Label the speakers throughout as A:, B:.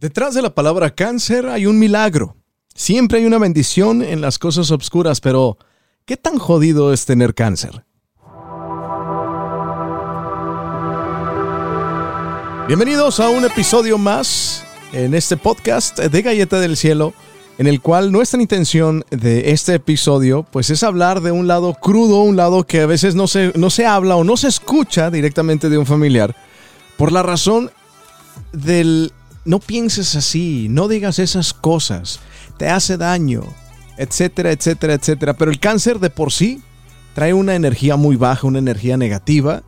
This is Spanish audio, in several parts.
A: Detrás de la palabra cáncer hay un milagro. Siempre hay una bendición en las cosas obscuras, pero ¿qué tan jodido es tener cáncer? Bienvenidos a un episodio más en este podcast de Galleta del Cielo, en el cual nuestra intención de este episodio pues es hablar de un lado crudo, un lado que a veces no se, no se habla o no se escucha directamente de un familiar, por la razón del no pienses así, no digas esas cosas, te hace daño, etcétera, etcétera, etcétera. Pero el cáncer de por sí trae una energía muy baja, una energía negativa,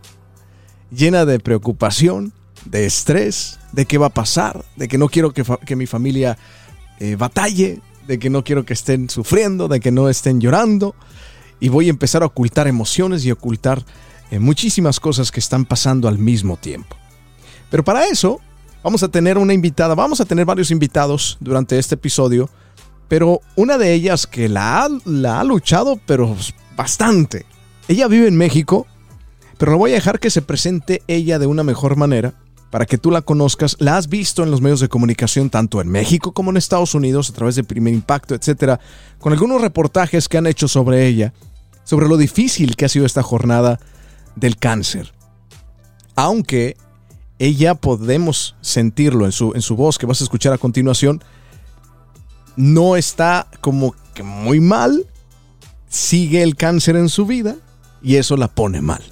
A: llena de preocupación, de estrés, de qué va a pasar, de que no quiero que, mi familia eh, batalle, de que no quiero que estén sufriendo, de que no estén llorando. Y voy a empezar a ocultar emociones y ocultar eh, muchísimas cosas que están pasando al mismo tiempo. Pero para eso Vamos a tener una invitada, vamos a tener varios invitados durante este episodio, pero una de ellas que la ha, la ha luchado, pero bastante. Ella vive en México, pero no voy a dejar que se presente ella de una mejor manera para que tú la conozcas. La has visto en los medios de comunicación tanto en México como en Estados Unidos a través de Primer Impacto, etcétera, con algunos reportajes que han hecho sobre ella, sobre lo difícil que ha sido esta jornada del cáncer. Aunque ella podemos sentirlo en su, en su voz que vas a escuchar a continuación. No está como que muy mal, sigue el cáncer en su vida y eso la pone mal.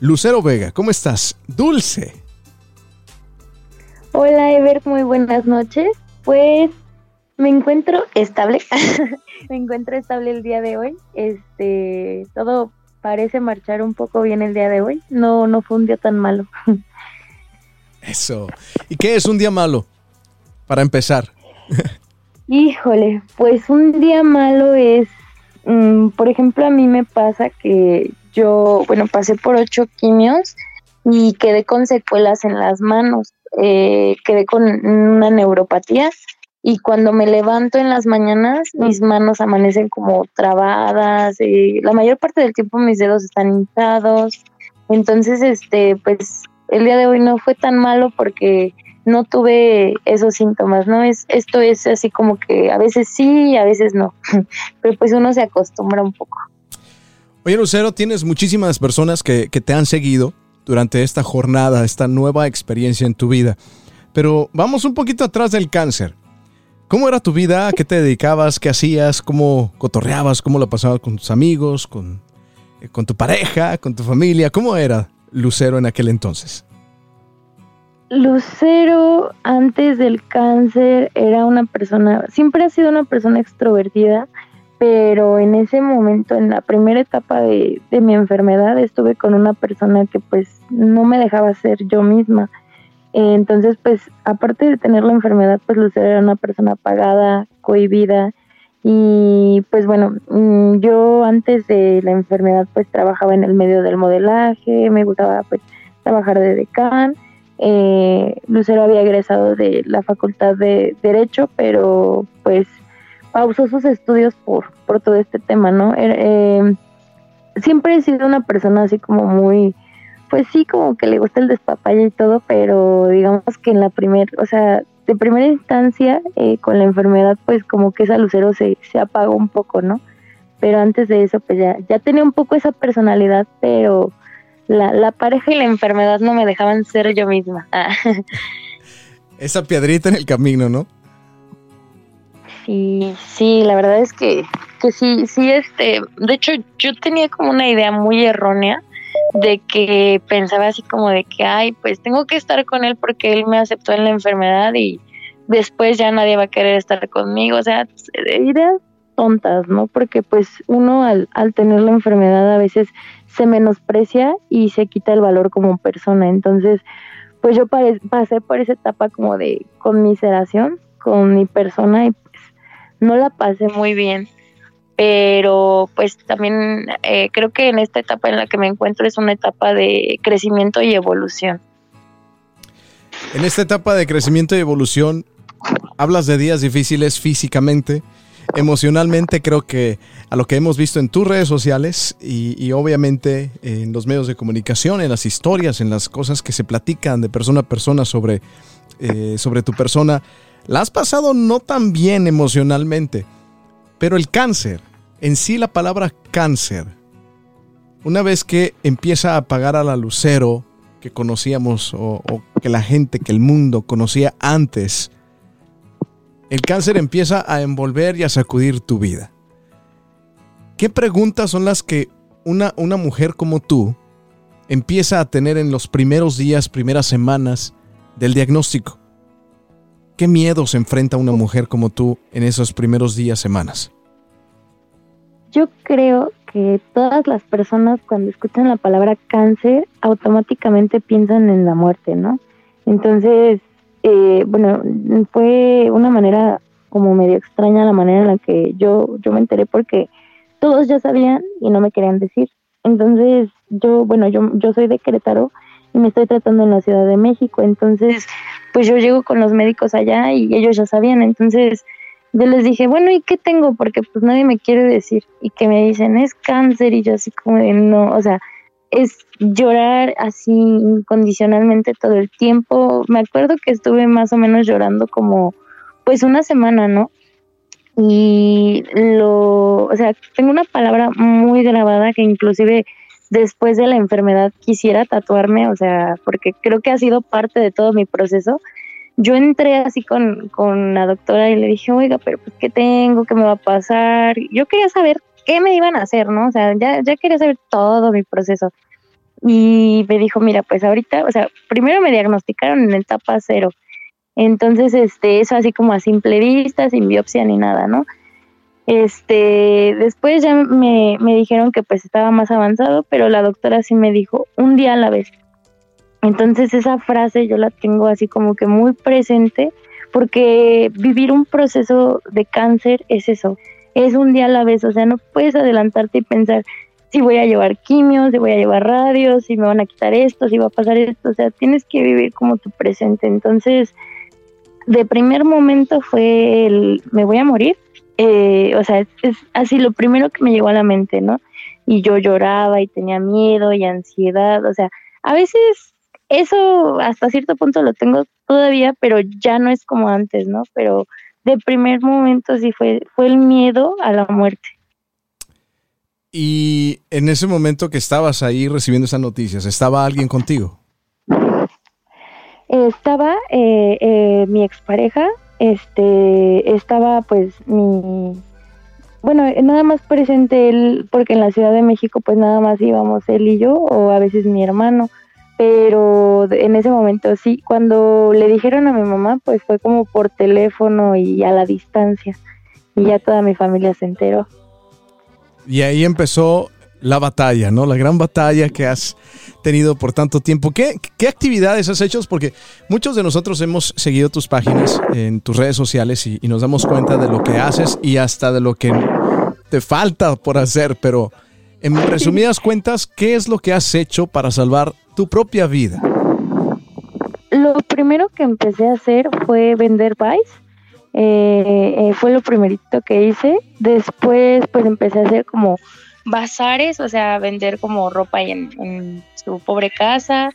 A: Lucero Vega, ¿cómo estás? Dulce.
B: Hola Ever, muy buenas noches. Pues me encuentro estable. me encuentro estable el día de hoy. Este, todo parece marchar un poco bien el día de hoy. No, no fue un día tan malo.
A: Eso. ¿Y qué es un día malo? Para empezar.
B: Híjole, pues un día malo es, mm, por ejemplo, a mí me pasa que yo, bueno, pasé por ocho quimios y quedé con secuelas en las manos, eh, quedé con una neuropatía y cuando me levanto en las mañanas mis manos amanecen como trabadas, eh, la mayor parte del tiempo mis dedos están hinchados, entonces, este, pues el día de hoy no fue tan malo porque no tuve esos síntomas, ¿no? Es, esto es así como que a veces sí, a veces no, pero pues uno se acostumbra un poco.
A: Oye, Lucero, tienes muchísimas personas que, que te han seguido durante esta jornada, esta nueva experiencia en tu vida, pero vamos un poquito atrás del cáncer. ¿Cómo era tu vida? ¿A qué te dedicabas? ¿Qué hacías? ¿Cómo cotorreabas? ¿Cómo la pasabas con tus amigos? ¿Con, eh, con tu pareja? ¿Con tu familia? ¿Cómo era? Lucero en aquel entonces?
B: Lucero antes del cáncer era una persona, siempre ha sido una persona extrovertida, pero en ese momento, en la primera etapa de, mi enfermedad, estuve con una persona que pues no me dejaba ser yo misma. Entonces, pues, aparte de tener la enfermedad, pues Lucero era una persona apagada, cohibida, y pues bueno, mm, yo antes de la enfermedad pues trabajaba en el medio del modelaje, me gustaba pues trabajar de decán. Eh, Lucero había egresado de la facultad de Derecho, pero pues pausó sus estudios por, por todo este tema, ¿no? Er, eh, siempre he sido una persona así como muy, pues sí, como que le gusta el despapalle y todo, pero digamos que en la primera, o sea, de primera instancia, eh, con la enfermedad, pues como que esa lucero se, se apagó un poco, ¿no? Pero antes de eso, pues ya, ya tenía un poco esa personalidad, pero la, la pareja y la enfermedad no me dejaban ser yo misma.
A: esa piedrita en el camino, ¿no?
B: Sí, sí, la verdad es que, que sí, sí, este, de hecho yo tenía como una idea muy errónea de que pensaba así como de que, ay, pues tengo que estar con él porque él me aceptó en la enfermedad y después ya nadie va a querer estar conmigo, o sea, ideas tontas, ¿no? Porque pues uno al, al tener la enfermedad a veces se menosprecia y se quita el valor como persona, entonces pues yo pasé por esa etapa como de conmiseración con mi persona y pues no la pasé muy bien pero pues también eh, creo que en esta etapa en la que me encuentro es una etapa de crecimiento y evolución.
A: En esta etapa de crecimiento y evolución, hablas de días difíciles físicamente. emocionalmente creo que a lo que hemos visto en tus redes sociales y, obviamente en los medios de comunicación, en las historias, en las cosas que se platican de persona a persona sobre, eh, sobre tu persona, la has pasado no tan bien emocionalmente, pero el cáncer, en sí la palabra cáncer, una vez que empieza a apagar a la lucero que conocíamos o, que la gente, que el mundo conocía antes, el cáncer empieza a envolver y a sacudir tu vida. ¿Qué preguntas son las que una, una mujer como tú empieza a tener en los primeros días, primeras semanas del diagnóstico? ¿Qué miedo se enfrenta una mujer como tú en esos primeros días, semanas?
B: Yo creo que todas las personas cuando escuchan la palabra cáncer automáticamente piensan en la muerte, ¿no? Entonces, eh, bueno, fue una manera como medio extraña la manera en la que yo, yo me enteré porque todos ya sabían y no me querían decir. Entonces, yo, bueno, yo, yo soy de Querétaro y me estoy tratando en la Ciudad de México, entonces, pues yo llego con los médicos allá y ellos ya sabían, entonces yo les dije, bueno, ¿y qué tengo? Porque pues nadie me quiere decir. Y que me dicen, es cáncer. Y yo así como de, no, o sea, es llorar así incondicionalmente todo el tiempo. Me acuerdo que estuve más o menos llorando como pues una semana, ¿no? Y lo, o sea, tengo una palabra muy grabada que inclusive después de la enfermedad quisiera tatuarme, o sea, porque creo que ha sido parte de todo mi proceso yo entré así con, con la doctora y le dije, oiga, pero pues, ¿qué tengo? ¿Qué me va a pasar? Yo quería saber qué me iban a hacer, ¿no? O sea, ya, ya quería saber todo mi proceso. Y me dijo, mira, pues ahorita, o sea, primero me diagnosticaron en etapa cero. Entonces, este, eso así como a simple vista, sin biopsia ni nada, ¿no? Este, después ya me, me dijeron que pues estaba más avanzado, pero la doctora sí me dijo, un día a la vez. Entonces esa frase yo la tengo así como que muy presente porque vivir un proceso de cáncer es eso, es un día a la vez, o sea, no puedes adelantarte y pensar si voy a llevar quimios, si voy a llevar radios, si me van a quitar esto, si va a pasar esto, o sea, tienes que vivir como tu presente. Entonces, de primer momento fue el me voy a morir, eh, o sea, es, es así lo primero que me llegó a la mente, ¿no? Y yo lloraba y tenía miedo y ansiedad, o sea, a veces eso hasta cierto punto lo tengo todavía, pero ya no es como antes, ¿no? Pero de primer momento sí fue, fue el miedo a la muerte.
A: Y en ese momento que estabas ahí recibiendo esas noticias, ¿estaba alguien contigo?
B: Estaba eh, eh, mi expareja, este, estaba pues mi, bueno, nada más presente él, porque en la Ciudad de México pues nada más íbamos él y yo, o a veces mi hermano pero en ese momento sí, cuando le dijeron a mi mamá, pues fue como por teléfono y a la distancia, y ya toda mi familia se enteró.
A: Y ahí empezó la batalla, ¿no? La gran batalla que has tenido por tanto tiempo. ¿Qué, qué actividades has hecho? Porque muchos de nosotros hemos seguido tus páginas en tus redes sociales y, y nos damos cuenta de lo que haces y hasta de lo que te falta por hacer, pero en resumidas cuentas, ¿qué es lo que has hecho para salvar tu propia vida?
B: Lo primero que empecé a hacer fue vender Vice. Eh, eh, fue lo primerito que hice. Después, pues empecé a hacer como bazares, o sea, vender como ropa en, su pobre casa.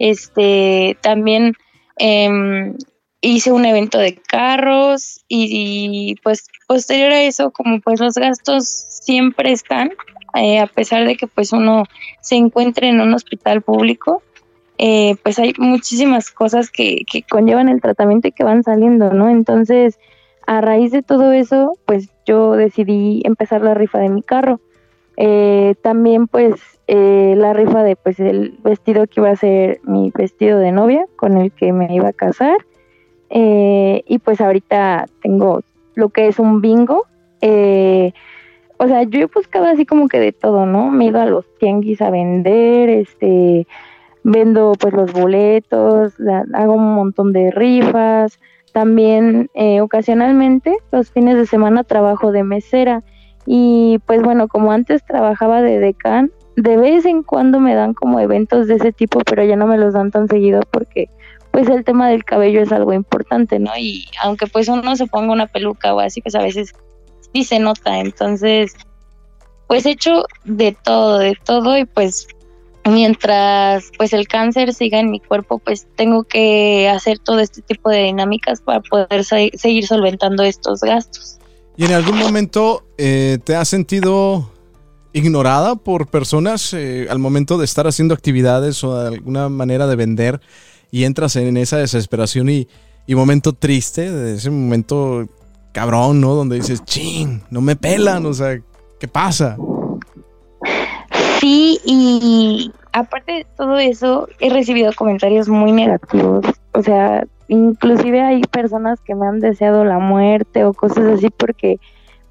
B: Este, también em, hice un evento de carros y, pues posterior a eso, como pues los gastos siempre están, eh, a pesar de que pues uno se encuentre en un hospital público, eh, pues hay muchísimas cosas que, que conllevan el tratamiento y que van saliendo, ¿no? Entonces, a raíz de todo eso, pues yo decidí empezar la rifa de mi carro. Eh, también pues la rifa de pues el vestido que iba a ser mi vestido de novia con el que me iba a casar. y pues ahorita tengo lo que es un bingo. O sea, yo he buscado así como que de todo, ¿no? Me he ido a los tianguis a vender, este, vendo pues los boletos, hago un montón de rifas, también eh, ocasionalmente los fines de semana trabajo de mesera y pues bueno, como antes trabajaba de decán, de vez en cuando me dan como eventos de ese tipo, pero ya no me los dan tan seguido porque pues el tema del cabello es algo importante, ¿no? Y aunque pues uno se ponga una peluca o así, pues a veces sí se nota. Entonces, pues he hecho de todo, de todo y pues mientras pues el cáncer siga en mi cuerpo, pues tengo que hacer todo este tipo de dinámicas para poder seguir solventando estos gastos.
A: ¿Y en algún momento eh, te has sentido ignorada por personas eh, al momento de estar haciendo actividades o de alguna manera de vender y entras en esa desesperación y, y momento triste, de ese momento cabrón, ¿no? Donde dices, ching, no me pelan, o sea, ¿qué pasa?
B: Sí, y aparte de todo eso, he recibido comentarios muy negativos. O sea, inclusive hay personas que me han deseado la muerte o cosas así porque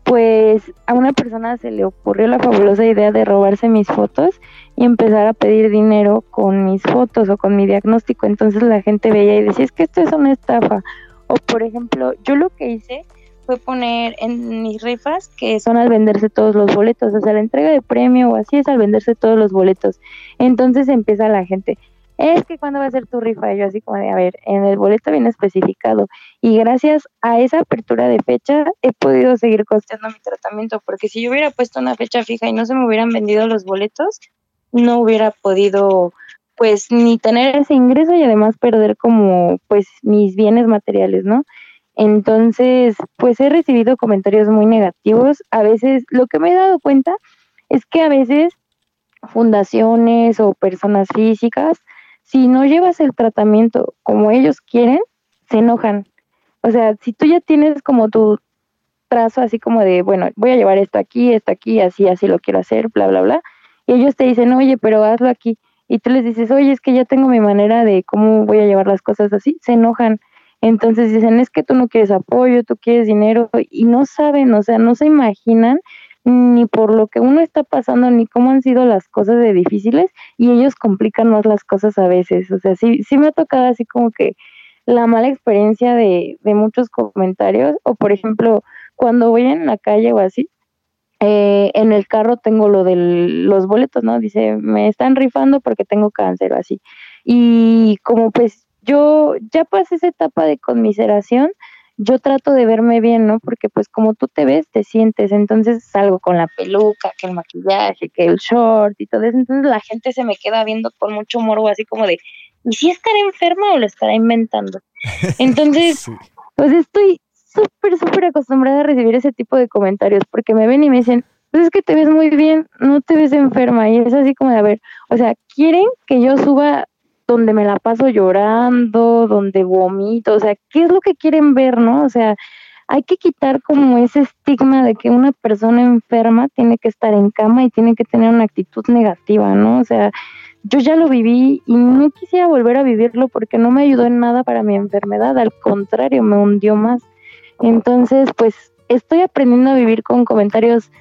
B: pues a una persona se le ocurrió la fabulosa idea de robarse mis fotos y empezar a pedir dinero con mis fotos o con mi diagnóstico. Entonces la gente veía y decía, es que esto es una estafa. O por ejemplo, yo lo que hice fue poner en mis rifas que son al venderse todos los boletos, o sea, la entrega de premio o así es al venderse todos los boletos. Entonces empieza la gente, es que cuando va a ser tu rifa, yo así como de, a ver, en el boleto viene especificado y gracias a esa apertura de fecha he podido seguir costeando mi tratamiento, porque si yo hubiera puesto una fecha fija y no se me hubieran vendido los boletos, no hubiera podido pues ni tener ese ingreso y además perder como pues mis bienes materiales, ¿no? Entonces, pues he recibido comentarios muy negativos. A veces, lo que me he dado cuenta es que a veces fundaciones o personas físicas, si no llevas el tratamiento como ellos quieren, se enojan. O sea, si tú ya tienes como tu trazo así como de, bueno, voy a llevar esto aquí, esto aquí, así, así lo quiero hacer, bla, bla, bla, y ellos te dicen, oye, pero hazlo aquí, y tú les dices, oye, es que ya tengo mi manera de cómo voy a llevar las cosas así, se enojan. Entonces dicen, es que tú no quieres apoyo, tú quieres dinero y no saben, o sea, no se imaginan ni por lo que uno está pasando, ni cómo han sido las cosas de difíciles y ellos complican más las cosas a veces. O sea, sí, sí me ha tocado así como que la mala experiencia de, de muchos comentarios o por ejemplo, cuando voy en la calle o así, eh, en el carro tengo lo de los boletos, ¿no? Dice, me están rifando porque tengo cáncer o así. Y como pues yo ya pasé esa etapa de conmiseración, yo trato de verme bien, ¿no? Porque pues como tú te ves, te sientes, entonces salgo con la peluca, que el maquillaje, que el short y todo eso, entonces la gente se me queda viendo con mucho morbo, así como de, ¿y si estará enferma o lo estará inventando? Entonces, pues estoy súper, súper acostumbrada a recibir ese tipo de comentarios, porque me ven y me dicen, pues es que te ves muy bien, no te ves enferma, y es así como de, a ver, o sea, quieren que yo suba donde me la paso llorando, donde vomito, o sea, ¿qué es lo que quieren ver, no? O sea, hay que quitar como ese estigma de que una persona enferma tiene que estar en cama y tiene que tener una actitud negativa, ¿no? O sea, yo ya lo viví y no quisiera volver a vivirlo porque no me ayudó en nada para mi enfermedad, al contrario, me hundió más. Entonces, pues estoy aprendiendo a vivir con comentarios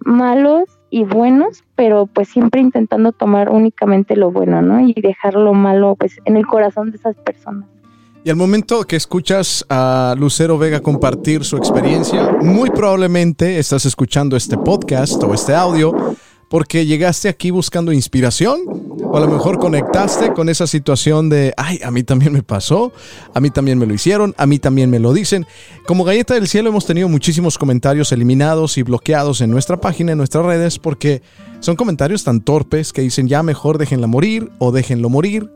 B: malos y buenos, pero pues siempre intentando tomar únicamente lo bueno, ¿no? Y dejar lo malo pues en el corazón de esas personas.
A: Y al momento que escuchas a Lucero Vega compartir su experiencia, muy probablemente estás escuchando este podcast o este audio porque llegaste aquí buscando inspiración o a lo mejor conectaste con esa situación de, ay, a mí también me pasó, a mí también me lo hicieron, a mí también me lo dicen. Como Galleta del Cielo hemos tenido muchísimos comentarios eliminados y bloqueados en nuestra página, en nuestras redes, porque son comentarios tan torpes que dicen ya mejor déjenla morir o déjenlo morir.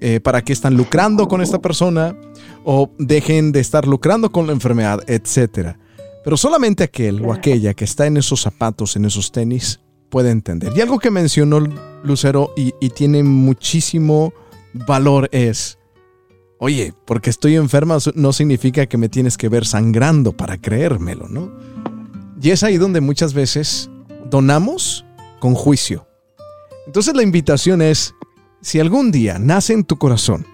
A: Eh, para qué están lucrando con esta persona o dejen de estar lucrando con la enfermedad, etc. Pero solamente aquel o aquella que está en esos zapatos, en esos tenis, puede entender. Y algo que mencionó Lucero y, tiene muchísimo valor es, oye, porque estoy enferma no significa que me tienes que ver sangrando para creérmelo, ¿no? Y es ahí donde muchas veces donamos con juicio. Entonces la invitación es, si algún día nace en tu corazón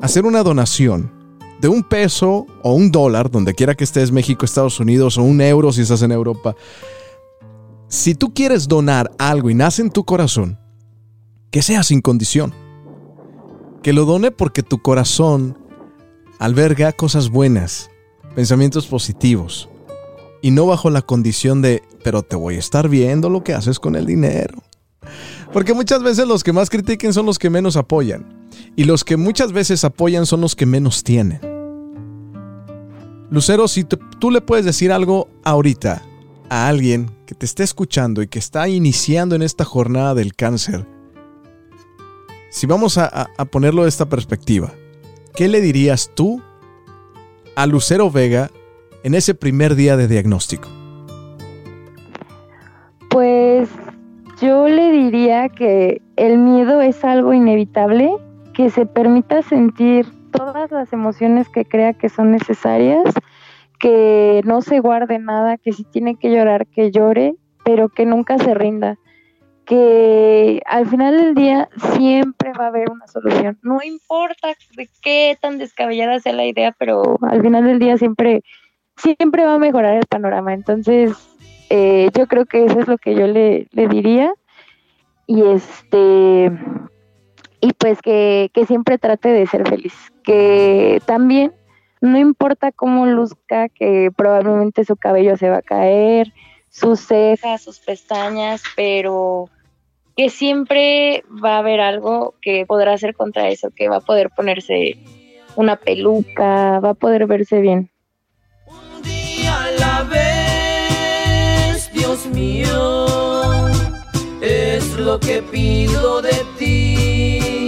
A: hacer una donación de un peso o un dólar, donde quiera que estés, México, Estados Unidos, o un euro si estás en Europa, si tú quieres donar algo y nace en tu corazón, que sea sin condición. Que lo done porque tu corazón alberga cosas buenas, pensamientos positivos, y no bajo la condición de, pero te voy a estar viendo lo que haces con el dinero. Porque muchas veces los que más critiquen son los que menos apoyan, y los que muchas veces apoyan son los que menos tienen. Lucero, si tú le puedes decir algo ahorita a alguien que te esté escuchando y que está iniciando en esta jornada del cáncer, si vamos a, ponerlo de esta perspectiva, ¿qué le dirías tú a Lucero Vega en ese primer día de diagnóstico?
C: Pues yo le diría que el miedo es algo inevitable, que se permita sentir todas las emociones que crea que son necesarias, que no se guarde nada, que si tiene que llorar, que llore, pero que nunca se rinda, que al final del día siempre va a haber una solución. No importa de qué tan descabellada sea la idea, pero al final del día siempre, siempre va a mejorar el panorama. Entonces, eh, yo creo que eso es lo que yo le, le diría. Y este y pues que, siempre trate de ser feliz, que también no importa cómo luzca, que probablemente su cabello se va a caer, sus cejas, sus pestañas, pero que siempre va a haber algo que podrá hacer contra eso, que va a poder ponerse una peluca, va a poder verse bien. Un día a la vez, Dios mío, es lo que pido de ti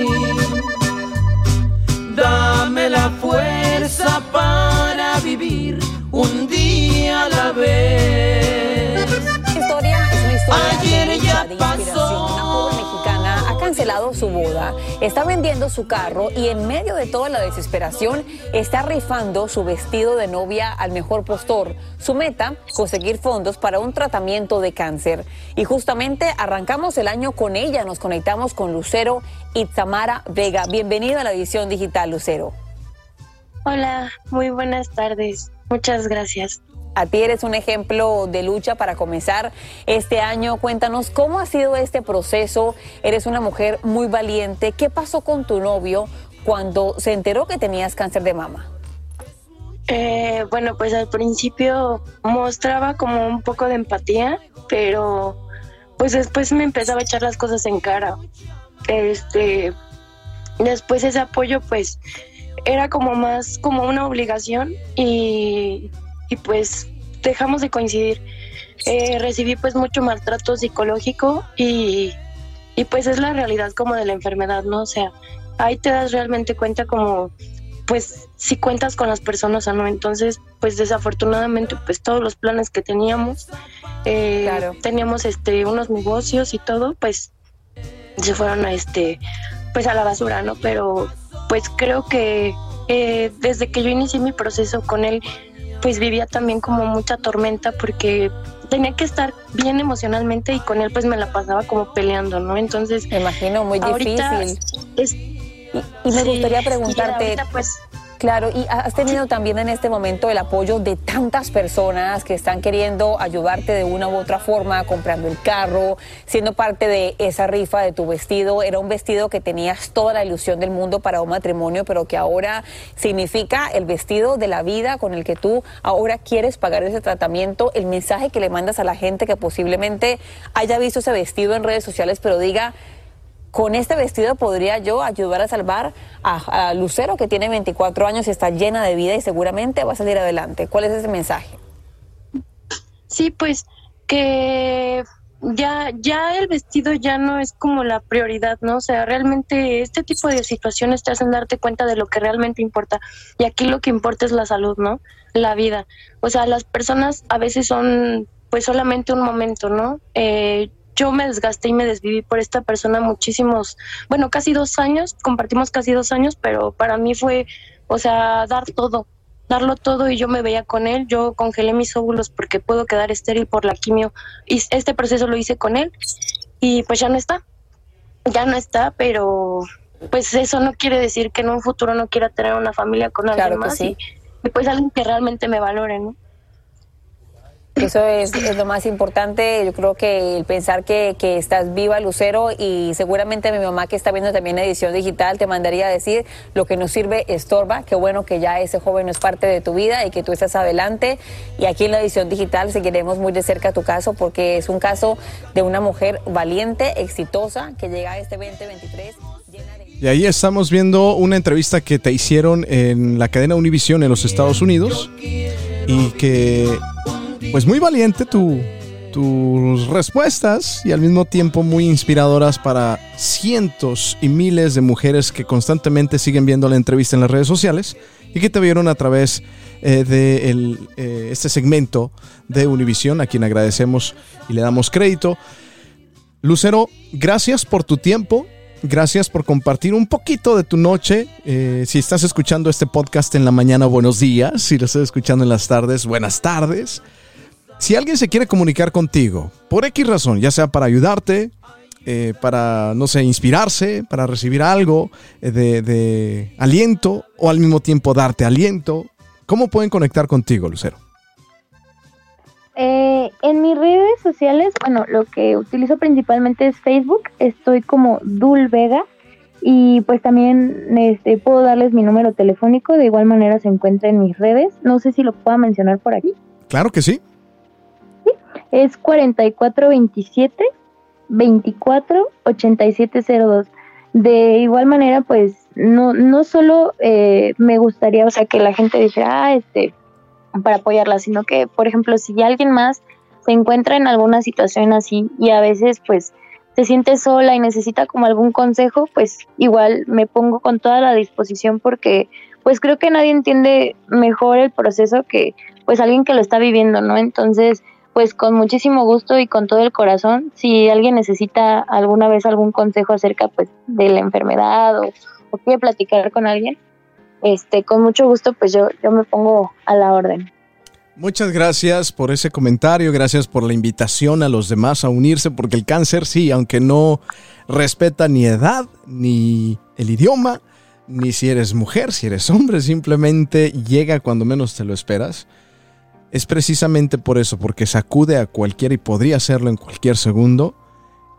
D: su boda, está vendiendo su carro y en medio de toda la desesperación está rifando su vestido de novia al mejor postor. Su meta, conseguir fondos para un tratamiento de cáncer. Y justamente arrancamos el año con ella, nos conectamos con Lucero y Tamara Vega. Bienvenida a la edición digital, Lucero.
C: Hola, muy buenas tardes. Muchas gracias.
D: A ti eres un ejemplo de lucha para comenzar este año. Cuéntanos cómo ha sido este proceso. Eres una mujer muy valiente. ¿Qué pasó con tu novio cuando se enteró que tenías cáncer de mama?
C: Eh, bueno, pues al principio mostraba como un poco de empatía, pero pues después me empezaba a echar las cosas en cara. Este, después ese apoyo pues era como más como una obligación y y pues dejamos de coincidir. Eh, recibí pues mucho maltrato psicológico y, y pues es la realidad como de la enfermedad, ¿no? O sea, ahí te das realmente cuenta como pues si cuentas con las personas o no. Entonces, pues desafortunadamente, pues todos los planes que teníamos, eh, teníamos este unos negocios y todo, pues se fueron a este, pues a la basura, ¿no? Pero pues creo que eh, desde que yo inicié mi proceso con él, pues vivía también como mucha tormenta porque tenía que estar bien emocionalmente y con él pues me la pasaba como peleando, ¿no? Entonces...
D: Me imagino, muy difícil. y, me gustaría preguntarte... pues, Claro, y has tenido también en este momento el apoyo de tantas personas que están queriendo ayudarte de una u otra forma, comprando el carro, siendo parte de esa rifa de tu vestido. Era un vestido que tenías toda la ilusión del mundo para un matrimonio, pero que ahora significa el vestido de la vida con el que tú ahora quieres pagar ese tratamiento. El mensaje que le mandas a la gente que posiblemente haya visto ese vestido en redes sociales, pero diga, con este vestido podría yo ayudar a salvar a, Lucero, que tiene 24 años y está llena de vida y seguramente va a salir adelante. ¿Cuál es ese mensaje?
C: Sí, pues que ya, ya el vestido ya no es como la prioridad, ¿no? O sea, realmente este tipo de situaciones te hacen darte cuenta de lo que realmente importa. Y aquí lo que importa es la salud, ¿no? La vida. O sea, las personas a veces son pues solamente un momento, ¿no? Eh, yo me desgasté y me desviví por esta persona muchísimos, bueno, casi dos años, compartimos casi dos años, pero para mí fue, o sea, dar todo, darlo todo y yo me veía con él, yo congelé mis óvulos porque puedo quedar estéril por la quimio y este proceso lo hice con él y pues ya no está, ya no está, pero pues eso no quiere decir que en un futuro no quiera tener una familia con alguien más y, y pues alguien que realmente me valore, ¿no?
D: Eso es, lo más importante. Yo creo que el pensar que, estás viva, Lucero, y seguramente mi mamá que está viendo también la edición digital te mandaría a decir lo que nos sirve estorba. Qué bueno que ya ese joven no es parte de tu vida y que tú estás adelante. Y aquí en la edición digital seguiremos muy de cerca tu caso porque es un caso de una mujer valiente, exitosa, que llega a este 2023
A: y ahí estamos viendo una entrevista que te hicieron en la cadena Univision en los Estados Unidos y que pues muy valiente tu, tus respuestas y al mismo tiempo muy inspiradoras para cientos y miles de mujeres que constantemente siguen viendo la entrevista en las redes sociales y que te vieron a través eh, de eh, este segmento de Univisión, a quien agradecemos y le damos crédito. Lucero, gracias por tu tiempo. Gracias por compartir un poquito de tu noche. Eh, si estás escuchando este podcast en la mañana, buenos días. Si lo estás escuchando en las tardes, buenas tardes. Si alguien se quiere comunicar contigo, por X razón, ya sea para ayudarte, eh, para, no sé, inspirarse, para recibir algo eh, de, aliento o al mismo tiempo darte aliento, ¿cómo pueden conectar contigo, Lucero?
B: Eh, en mis redes sociales, bueno, lo que utilizo principalmente es Facebook, estoy como Dul Vega y pues también este, puedo darles mi número telefónico, de igual manera se encuentra en mis redes, no sé si lo puedo mencionar por aquí.
A: Claro que sí
B: es 4427 24 8702. De igual manera, pues no, no solo eh, me gustaría, o sea, que la gente dijera, ah, este, para apoyarla, sino que, por ejemplo, si alguien más se encuentra en alguna situación así y a veces, pues, se siente sola y necesita como algún consejo, pues igual me pongo con toda la disposición porque, pues, creo que nadie entiende mejor el proceso que, pues, alguien que lo está viviendo, ¿no? Entonces, pues con muchísimo gusto y con todo el corazón, si alguien necesita alguna vez algún consejo acerca pues de la enfermedad o, quiere platicar con alguien, este, con mucho gusto pues yo, yo me pongo a la orden.
A: Muchas gracias por ese comentario, gracias por la invitación a los demás a unirse, porque el cáncer sí, aunque no respeta ni edad, ni el idioma, ni si eres mujer, si eres hombre, simplemente llega cuando menos te lo esperas es precisamente por eso, porque sacude a cualquiera y podría hacerlo en cualquier segundo.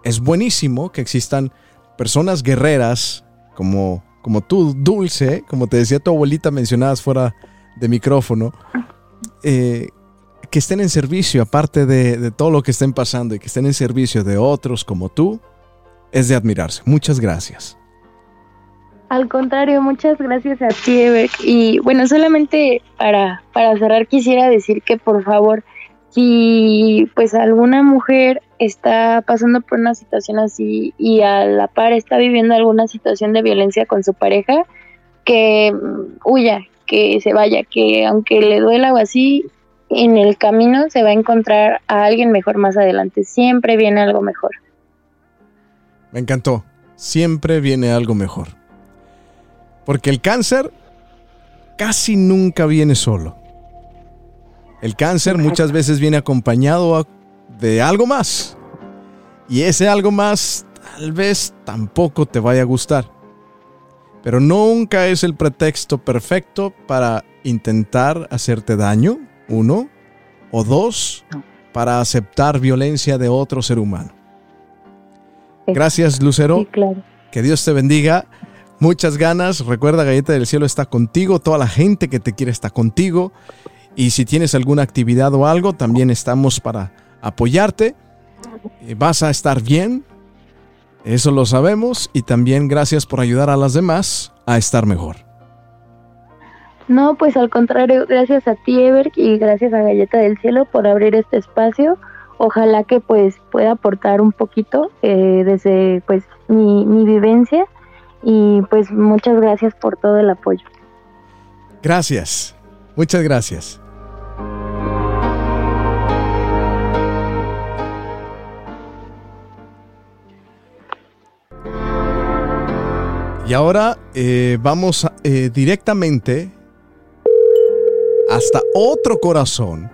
A: Es buenísimo que existan personas guerreras como, como tú, Dulce, como te decía tu abuelita mencionadas fuera de micrófono, eh, que estén en servicio, aparte de, de todo lo que estén pasando y que estén en servicio de otros como tú, es de admirarse. Muchas gracias.
B: Al contrario, muchas gracias a ti, Eber. Y bueno, solamente para, para cerrar quisiera decir que por favor, si pues alguna mujer está pasando por una situación así y a la par está viviendo alguna situación de violencia con su pareja, que huya, que se vaya, que aunque le duela o así, en el camino se va a encontrar a alguien mejor más adelante. Siempre viene algo mejor.
A: Me encantó. Siempre viene algo mejor. Porque el cáncer casi nunca viene solo. El cáncer muchas veces viene acompañado de algo más. Y ese algo más tal vez tampoco te vaya a gustar. Pero nunca es el pretexto perfecto para intentar hacerte daño, uno, o dos, para aceptar violencia de otro ser humano. Gracias, Lucero. Que Dios te bendiga muchas ganas. Recuerda, Galleta del Cielo está contigo. Toda la gente que te quiere está contigo. Y si tienes alguna actividad o algo, también estamos para apoyarte. Eh, vas a estar bien. Eso lo sabemos. Y también gracias por ayudar a las demás a estar mejor.
B: No, pues al contrario, gracias a ti, Ever, y gracias a Galleta del Cielo por abrir este espacio. Ojalá que pues pueda aportar un poquito eh, desde pues mi, mi vivencia y pues muchas gracias por todo el apoyo.
A: Gracias, muchas gracias. Y ahora eh, vamos eh, directamente hasta otro corazón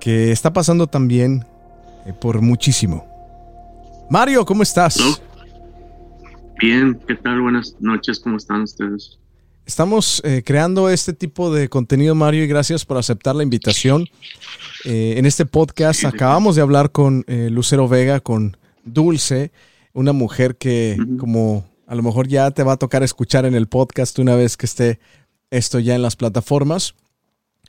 A: que está pasando también eh, por muchísimo. Mario, ¿cómo estás?
E: Bien, ¿qué tal? Buenas noches, ¿cómo están ustedes?
A: Estamos eh, creando este tipo de contenido, Mario, y gracias por aceptar la invitación. Eh, en este podcast acabamos de hablar con eh, Lucero Vega, con Dulce, una mujer que como a lo mejor ya te va a tocar escuchar en el podcast una vez que esté esto ya en las plataformas.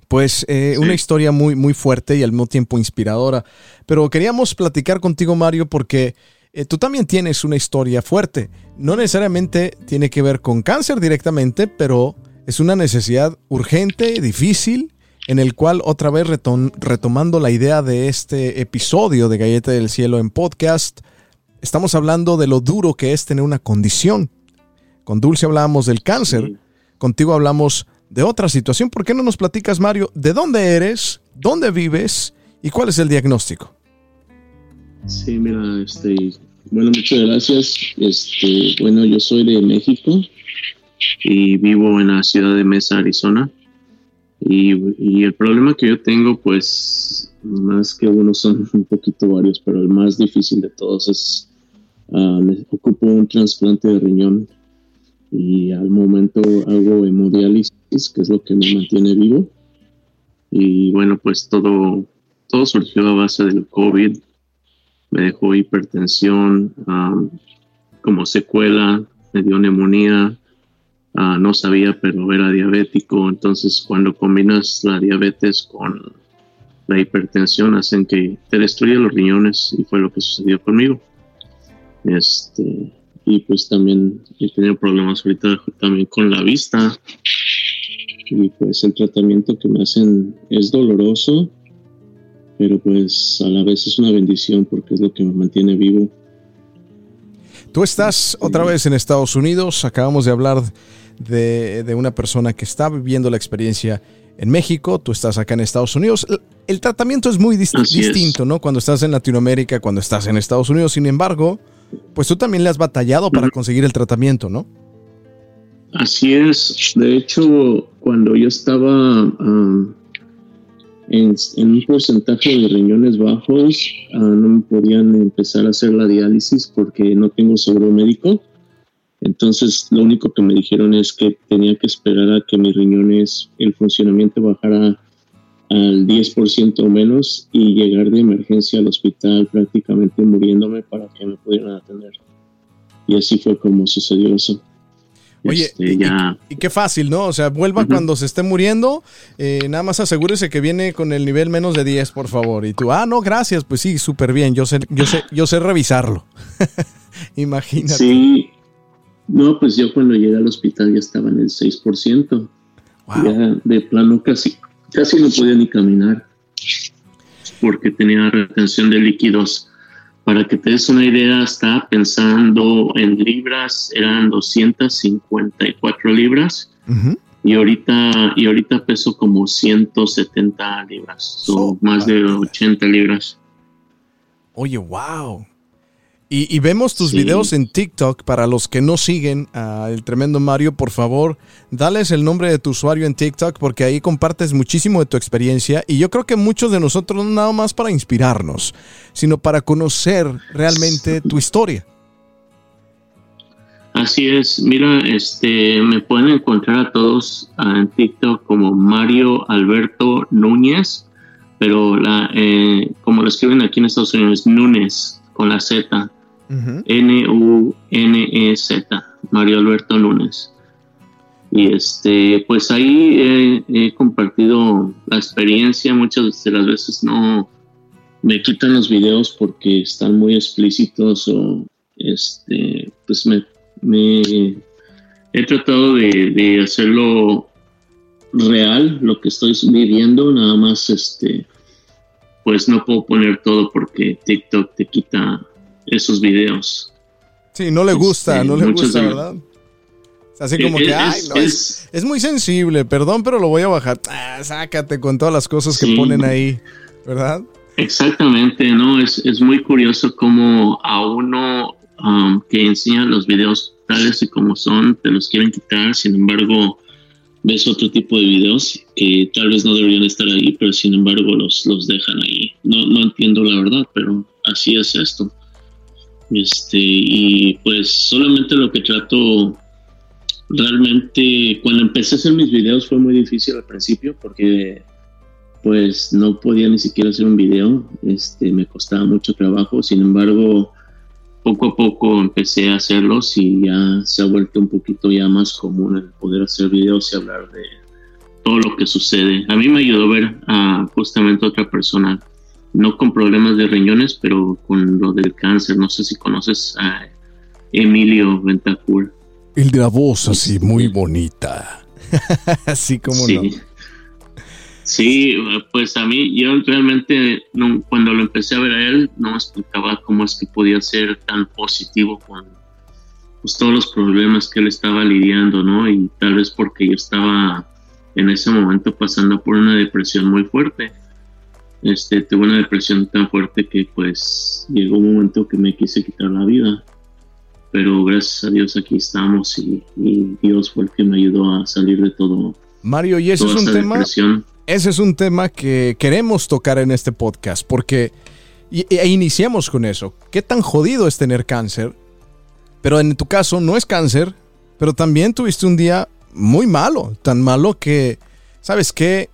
A: Pues una historia muy, muy fuerte y al mismo tiempo inspiradora. Pero queríamos platicar contigo, Mario, porque eh, tú también tienes una historia fuerte. No necesariamente tiene que ver con cáncer directamente, pero es una necesidad urgente, difícil, en el cual otra vez retomando la idea de este episodio de Galleta del Cielo en podcast, estamos hablando de lo duro que es tener una condición. Con Dulce hablábamos del cáncer, contigo hablamos de otra situación. ¿Por qué no nos platicas, Mario, de dónde eres, dónde vives y cuál es el diagnóstico?
F: Sí, mira, este, bueno, muchas gracias. Este, bueno, yo soy de México y vivo en la ciudad de Mesa, Arizona. Y, el problema que yo tengo, pues, más que uno son un poquito varios, pero el más difícil de todos es, uh, ocupo un trasplante de riñón y al momento hago hemodiálisis, que es lo que me mantiene vivo. Y bueno, pues todo, todo surgió a base del COVID. Me dejó hipertensión, como secuela, me dio neumonía, Ah, no sabía, pero era diabético. Entonces, cuando combinas la diabetes con la hipertensión, hacen que te destruya los riñones y fue lo que sucedió conmigo. Este, y pues también he tenido problemas ahorita también con la vista. Y pues el tratamiento que me hacen es doloroso, pero pues a la vez es una bendición porque es lo que me mantiene vivo.
A: Tú estás otra vez en Estados Unidos, acabamos de hablar de, una persona que está viviendo la experiencia en México, tú estás acá en Estados Unidos. El, tratamiento es muy distinto, ¿no? Cuando estás en Latinoamérica, cuando estás en Estados Unidos. Sin embargo, pues tú también le has batallado para conseguir el tratamiento, ¿no?
F: Así es. De hecho, cuando yo estaba um, en, un porcentaje de riñones bajos, uh, no me podían empezar a hacer la diálisis porque no tengo seguro médico. Entonces, lo único que me dijeron es que tenía que esperar a que mis riñones, el funcionamiento bajara al 10% o menos y llegar de emergencia al hospital prácticamente muriéndome para que me pudieran atender. Y así fue como sucedió eso.
A: Oye, este, y, qué fácil, ¿no? O sea, vuelva cuando se esté muriendo, eh, nada más asegúrese que viene con el nivel menos de 10, por favor. Y tú, ah, no, gracias, pues sí, súper bien, yo sé, yo sé, yo sé revisarlo. Imagínate.
F: Sí, no, pues yo cuando llegué al hospital ya estaba en el 6%. Ya de plano casi, casi no podía ni caminar porque tenía retención de líquidos. Para que te des una idea, estaba pensando en libras, eran 254 libras. Y ahorita, y ahorita peso como 170 libras, o más de 80 libras.
A: Oye, wow. Y, vemos tus videos en TikTok. Para los que no siguen al tremendo Mario, por favor, dales el nombre de tu usuario en TikTok porque ahí compartes muchísimo de tu experiencia. Y yo creo que muchos de nosotros no nada más para inspirarnos, sino para conocer realmente tu historia.
F: Así es, mira, este, me pueden encontrar a todos ah, en TikTok como Mario Alberto Núñez, pero la, eh, como lo escriben aquí en Estados Unidos, Núñez con la Z. N-U-N-E-Z, Mario Alberto Núñez. Y este, pues ahí he, compartido la experiencia, muchas de las veces no me quitan los videos porque están muy explícitos o este, pues me, he tratado de, de, hacerlo real, lo que estoy viviendo, nada más este, pues no puedo poner todo porque TikTok te quita esos videos.
A: Sí, no le gusta, no le gusta, ¿verdad? Así como que, ay, no, es, es, muy sensible, perdón, pero lo voy a bajar. Ah, sácate con todas las cosas que ponen ahí, ¿verdad?
F: Exactamente, ¿no? Es, es muy curioso cómo a uno um, que enseña los videos tales y como son, te los quieren quitar, sin embargo, ves otro tipo de videos que tal vez no deberían estar ahí, pero sin embargo los, los dejan ahí. No, no entiendo la verdad, pero así es esto. Este, y pues solamente lo que trato realmente, cuando empecé a hacer mis videos fue muy difícil al principio porque pues no podía ni siquiera hacer un video, este, me costaba mucho trabajo, sin embargo, poco a poco empecé a hacerlos y ya se ha vuelto un poquito ya más común el poder hacer videos y hablar de todo lo que sucede. A mí me ayudó ver a justamente otra persona no con problemas de riñones, pero con lo del cáncer. No sé si conoces a Emilio Ventacur.
A: El de la voz así muy bonita. así como no.
F: Sí, pues a mí, yo realmente no, cuando lo empecé a ver a él, no explicaba cómo es que podía ser tan positivo con pues, todos los problemas que él estaba lidiando, ¿no? Y tal vez porque yo estaba en ese momento pasando por una depresión muy fuerte. Este, tuve una depresión tan fuerte que pues llegó un momento que me quise quitar la vida. Pero gracias a Dios aquí estamos y, Dios fue el que me ayudó a salir de todo.
A: Mario, y ese es un tema. Ese es un tema que queremos tocar en este podcast porque e iniciamos con eso. ¿Qué tan jodido es tener cáncer? Pero en tu caso no es cáncer, pero también tuviste un día muy malo, tan malo que, ¿sabes qué?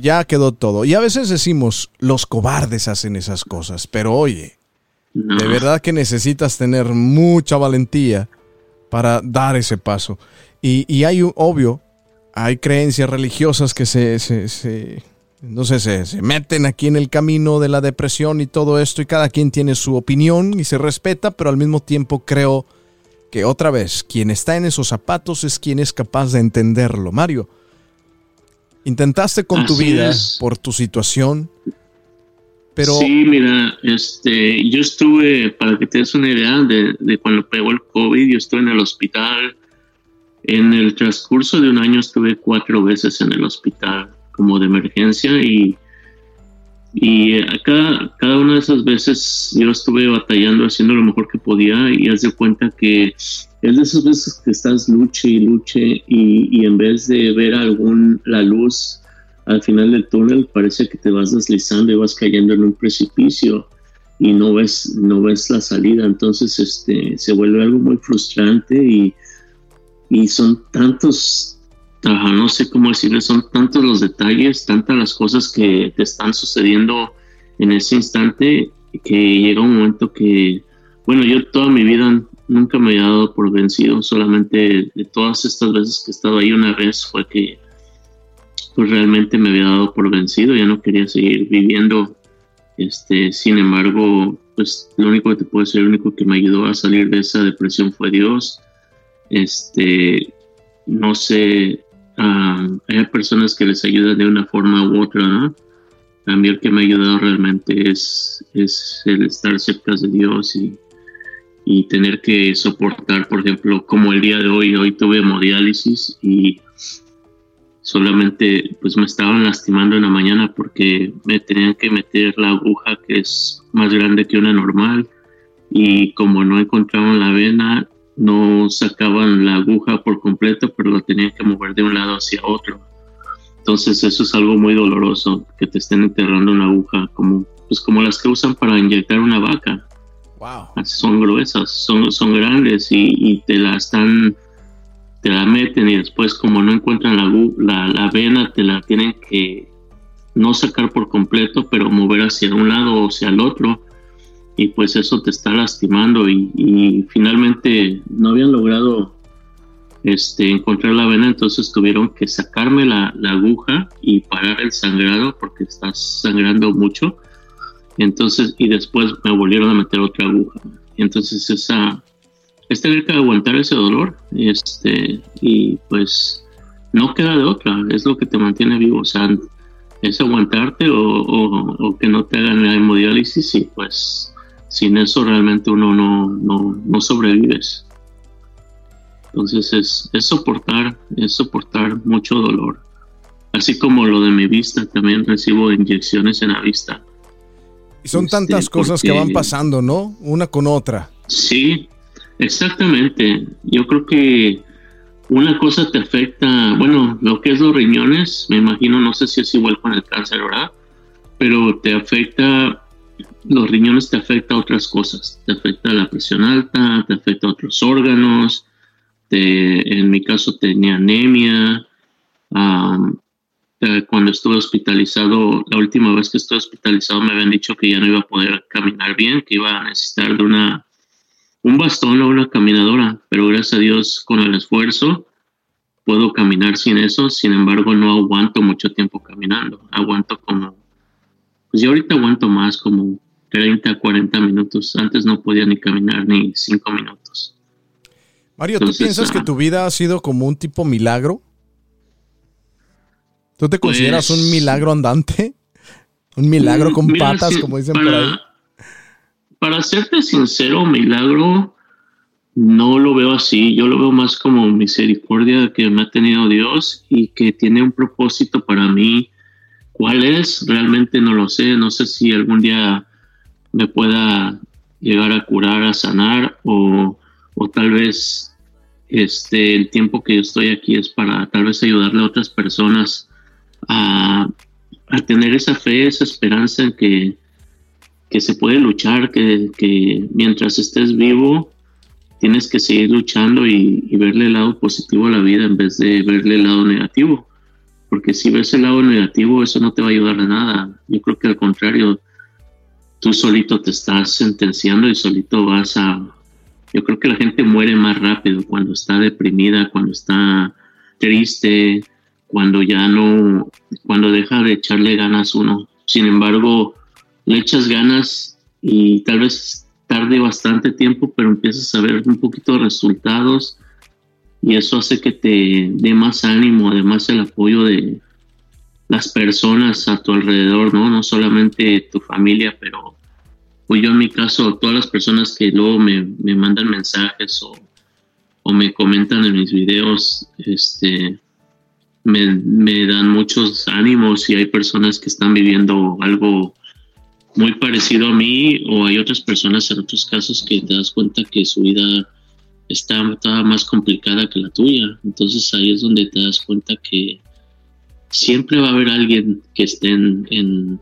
A: Ya quedó todo. Y a veces decimos, los cobardes hacen esas cosas, pero oye, de verdad que necesitas tener mucha valentía para dar ese paso. Y, y hay, obvio, hay creencias religiosas que se, se, se no sé, se, se, meten aquí en el camino de la depresión y todo esto y cada quien tiene su opinión y se respeta, pero al mismo tiempo creo que otra vez, quien está en esos zapatos es quien es capaz de entenderlo. Mario, intentaste con tu vida por tu situación, pero...
F: Sí, mira, este, yo estuve, para que te des una idea de, de cuando pegó el COVID, yo estuve en el hospital. En el transcurso de un año estuve cuatro veces en el hospital como de emergencia y y acá, cada una de esas veces yo estuve batallando, haciendo lo mejor que podía y haz de cuenta que es de esas veces que estás luche y luche y, en vez de ver algún, la luz al final del túnel, parece que te vas deslizando y vas cayendo en un precipicio y no ves, no ves la salida. Entonces este, se vuelve algo muy frustrante y, y son tantos no sé cómo decirle, son tantos los detalles, tantas las cosas que te están sucediendo en ese instante que llega un momento que, bueno, yo toda mi vida nunca me he dado por vencido, solamente de todas estas veces que he estado ahí una vez fue que pues realmente me había dado por vencido, ya no quería seguir viviendo. Este, sin embargo, pues lo único que te puedo decir, lo único que me ayudó a salir de esa depresión fue Dios. Este, no sé, hay personas que les ayudan de una forma u otra, ¿no? A mí el que me ha ayudado realmente es, es el estar cerca de Dios y, y tener que soportar, por ejemplo, como el día de hoy, hoy tuve hemodiálisis y solamente pues me estaban lastimando en la mañana porque me tenían que meter la aguja que es más grande que una normal y como no encontraban la vena no sacaban la aguja por completo, pero la tenían que mover de un lado hacia otro. Entonces eso es algo muy doloroso, que te estén enterrando una aguja, como, pues como las que usan para inyectar una vaca. Wow. Son gruesas, son, son grandes y, te la están, te la meten y después como no encuentran la, la, la vena, te la tienen que no sacar por completo, pero mover hacia un lado o hacia el otro y pues eso te está lastimando y, finalmente no habían logrado este, encontrar la vena, entonces tuvieron que sacarme la, aguja y parar el sangrado porque estás sangrando mucho. Entonces, y después me volvieron a meter otra aguja. entonces esa, es tener que aguantar ese dolor, este, y pues no queda de otra, es lo que te mantiene vivo, o sea, es aguantarte o, o que no te hagan la hemodiálisis y pues sin eso realmente uno no, no, no sobrevives. Entonces es, es, soportar, es soportar mucho dolor. Así como lo de mi vista, también recibo inyecciones en la vista.
A: Y son tantas este, cosas que van pasando, ¿no? Una con otra.
F: Sí, exactamente. Yo creo que una cosa te afecta, bueno, lo que es los riñones, me imagino, no sé si es igual con el cáncer, ¿verdad? Pero te afecta los riñones te afecta a otras cosas, te afecta la presión alta, te afecta a otros órganos, en mi caso tenía anemia, cuando estuve hospitalizado, la última vez que estuve hospitalizado me habían dicho que ya no iba a poder caminar bien, que iba a necesitar de una, un bastón o una caminadora, pero gracias a Dios con el esfuerzo puedo caminar sin eso, sin embargo no aguanto mucho tiempo caminando, aguanto como, pues yo ahorita aguanto más como 30, 40 minutos. Antes no podía ni caminar ni 5 minutos.
A: Mario, ¿tú piensas que tu vida ha sido como un tipo milagro? ¿Tú te consideras un pues, milagro andante? ¿Un milagro con patas, como dicen por ahí?
F: Para serte sincero, milagro no lo veo así. Yo lo veo más como misericordia que me ha tenido Dios y que tiene un propósito para mí. ¿Cuál es? Realmente no lo sé. No sé si algún día me pueda llegar a curar, a sanar o, o tal vez este, el tiempo que yo estoy aquí es para tal vez ayudarle a otras personas a, a tener esa fe, esa esperanza en que, que se puede luchar, que, que, mientras estés vivo tienes que seguir luchando y, y, verle el lado positivo a la vida en vez de verle el lado negativo. Porque si ves el lado negativo, eso no te va a ayudar a nada. Yo creo que al contrario, tú solito te estás sentenciando y solito vas a, yo creo que la gente muere más rápido cuando está deprimida, cuando está triste, cuando ya no, cuando deja de echarle ganas uno. Sin embargo, le echas ganas y tal vez tarde bastante tiempo, pero empiezas a ver un poquito de resultados y eso hace que te dé más ánimo, además el apoyo de las personas a tu alrededor, ¿no? No solamente tu familia, pero pues yo en mi caso, todas las personas que luego me, mandan mensajes o, me comentan en mis videos, este, me, dan muchos ánimos y hay personas que están viviendo algo muy parecido a mí o hay otras personas en otros casos que te das cuenta que su vida está, más complicada que la tuya. Entonces ahí es donde te das cuenta que siempre va a haber alguien que esté en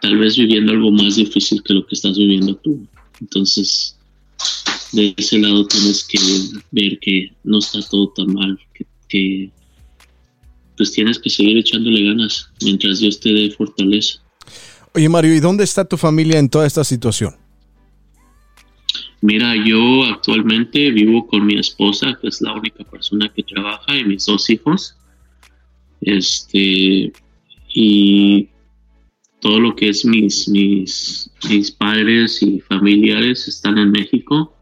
F: tal vez viviendo algo más difícil que lo que estás viviendo tú. Entonces, de ese lado tienes que ver que no está todo tan mal, que, pues tienes que seguir echándole ganas mientras Dios te dé fortaleza.
A: Oye Mario, ¿y dónde está tu familia en toda esta situación?
F: Mira, yo actualmente vivo con mi esposa, que es la única persona que trabaja, y mis dos hijos. Este, y todo lo que es mis, mis, mis padres y familiares están en México.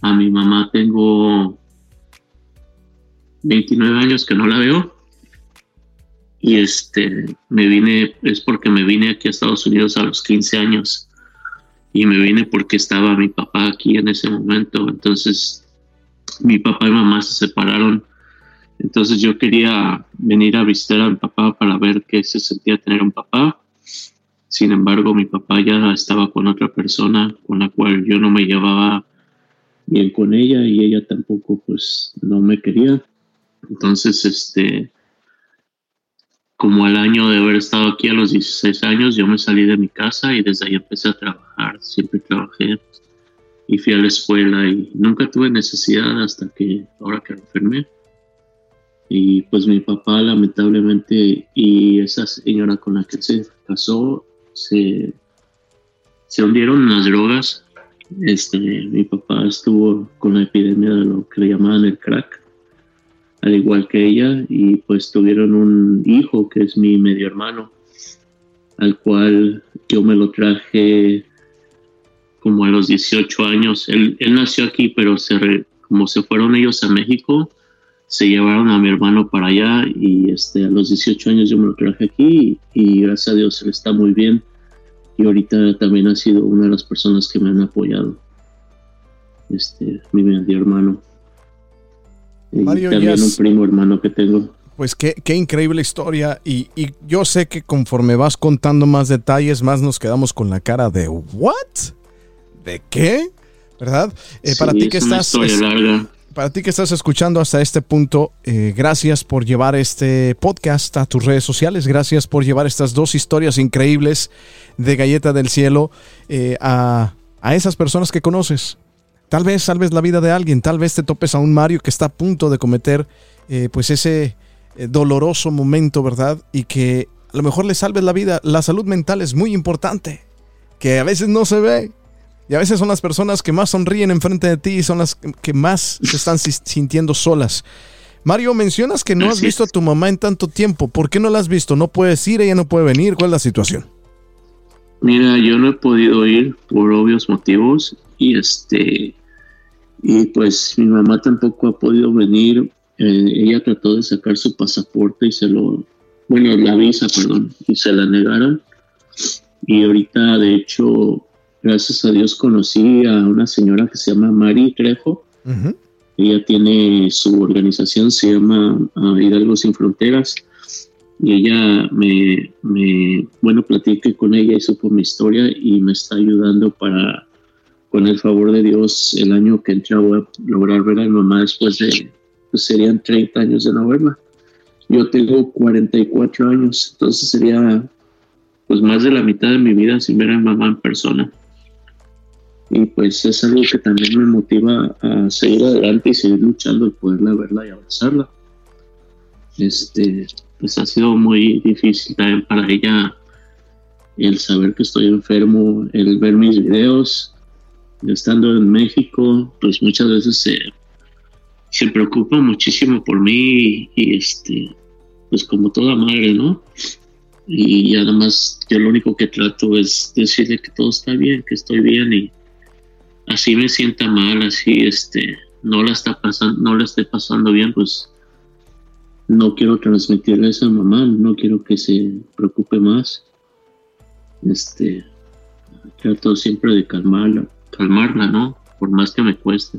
F: A mi mamá tengo 29 años que no la veo. Y este, me vine, es porque me vine aquí a Estados Unidos a los 15 años. Y me vine porque estaba mi papá aquí en ese momento. Entonces, mi papá y mamá se separaron. Entonces yo quería venir a visitar a mi papá para ver qué se sentía tener un papá sin embargo, mi papá ya estaba con otra persona con la cual yo no me llevaba bien con ella y ella tampoco pues no me quería. Entonces, este, como al año de haber estado aquí a los 16 años, yo me salí de mi casa y desde ahí empecé a trabajar. Siempre trabajé y fui a la escuela y nunca tuve necesidad hasta que ahora que me enfermé. Y pues mi papá lamentablemente y esa señora con la que se casó se, se hundieron las drogas. Este, mi papá estuvo con la epidemia de lo que le llamaban el crack, al igual que ella, y pues tuvieron un hijo que es mi medio hermano, al cual yo me lo traje como a los 18 años. Él, nació aquí, pero se como se fueron ellos a México, se llevaron a mi hermano para allá y este, a los 18 años yo me lo traje aquí y, gracias a Dios él está muy bien y ahorita también ha sido una de las personas que me han apoyado. Este, mi medio hermano. Y también un primo hermano que tengo.
A: Pues qué, qué increíble historia y, y, yo sé que conforme vas contando más detalles, más nos quedamos con la cara de ¿what? ¿De qué? ¿Verdad? Eh, para ti que estás... larga para ti que estás escuchando hasta este punto, eh, gracias por llevar este podcast a tus redes sociales. Gracias por llevar estas dos historias increíbles de Galleta del Cielo eh, a, esas personas que conoces. Tal vez salves la vida de alguien, tal vez te topes a un Mario que está a punto de cometer eh, pues ese doloroso momento, ¿verdad? Y que a lo mejor le salves la vida. La salud mental es muy importante, que a veces no se ve y a veces son las personas que más sonríen enfrente de ti y son las que más se están sintiendo solas. Mario, mencionas que no has visto a tu mamá en tanto tiempo. ¿Por qué no la has visto? ¿No puedes ir? ¿Ella no puede venir? ¿Cuál es la situación?
F: Mira, yo no he podido ir por obvios motivos y este y pues mi mamá tampoco ha podido venir. Eh, ella trató de sacar su pasaporte y se lo bueno, la visa, perdón, y se la negaron. Y ahorita, de hecho, gracias a Dios conocí a una señora que se llama Mari Trejo. Ella tiene su organización, se llama uh, Hidalgo Sin Fronteras. Y ella me, me, bueno, platiqué con ella y supo mi historia y me está ayudando para, con el favor de Dios, el año que entra voy a lograr ver a mi mamá después de, pues serían 30 años de no verla. Yo tengo 44 años, entonces sería pues más de la mitad de mi vida sin ver a mi mamá en persona. Y pues es algo que también me motiva a seguir adelante y seguir luchando y poderla verla y abrazarla. Este, pues ha sido muy difícil también para ella el saber que estoy enfermo, el ver mis videos, estando en México, pues muchas veces se, se preocupa muchísimo por mí y, este pues como toda madre, ¿no? Y además yo lo único que trato es decirle que todo está bien, que estoy bien y así me sienta mal, así este no la está pasando, no la esté pasando bien, pues no quiero transmitirle eso a mamá, no quiero que se preocupe más. Este trato siempre de calmarla, calmarla, ¿no? Por más que me cueste.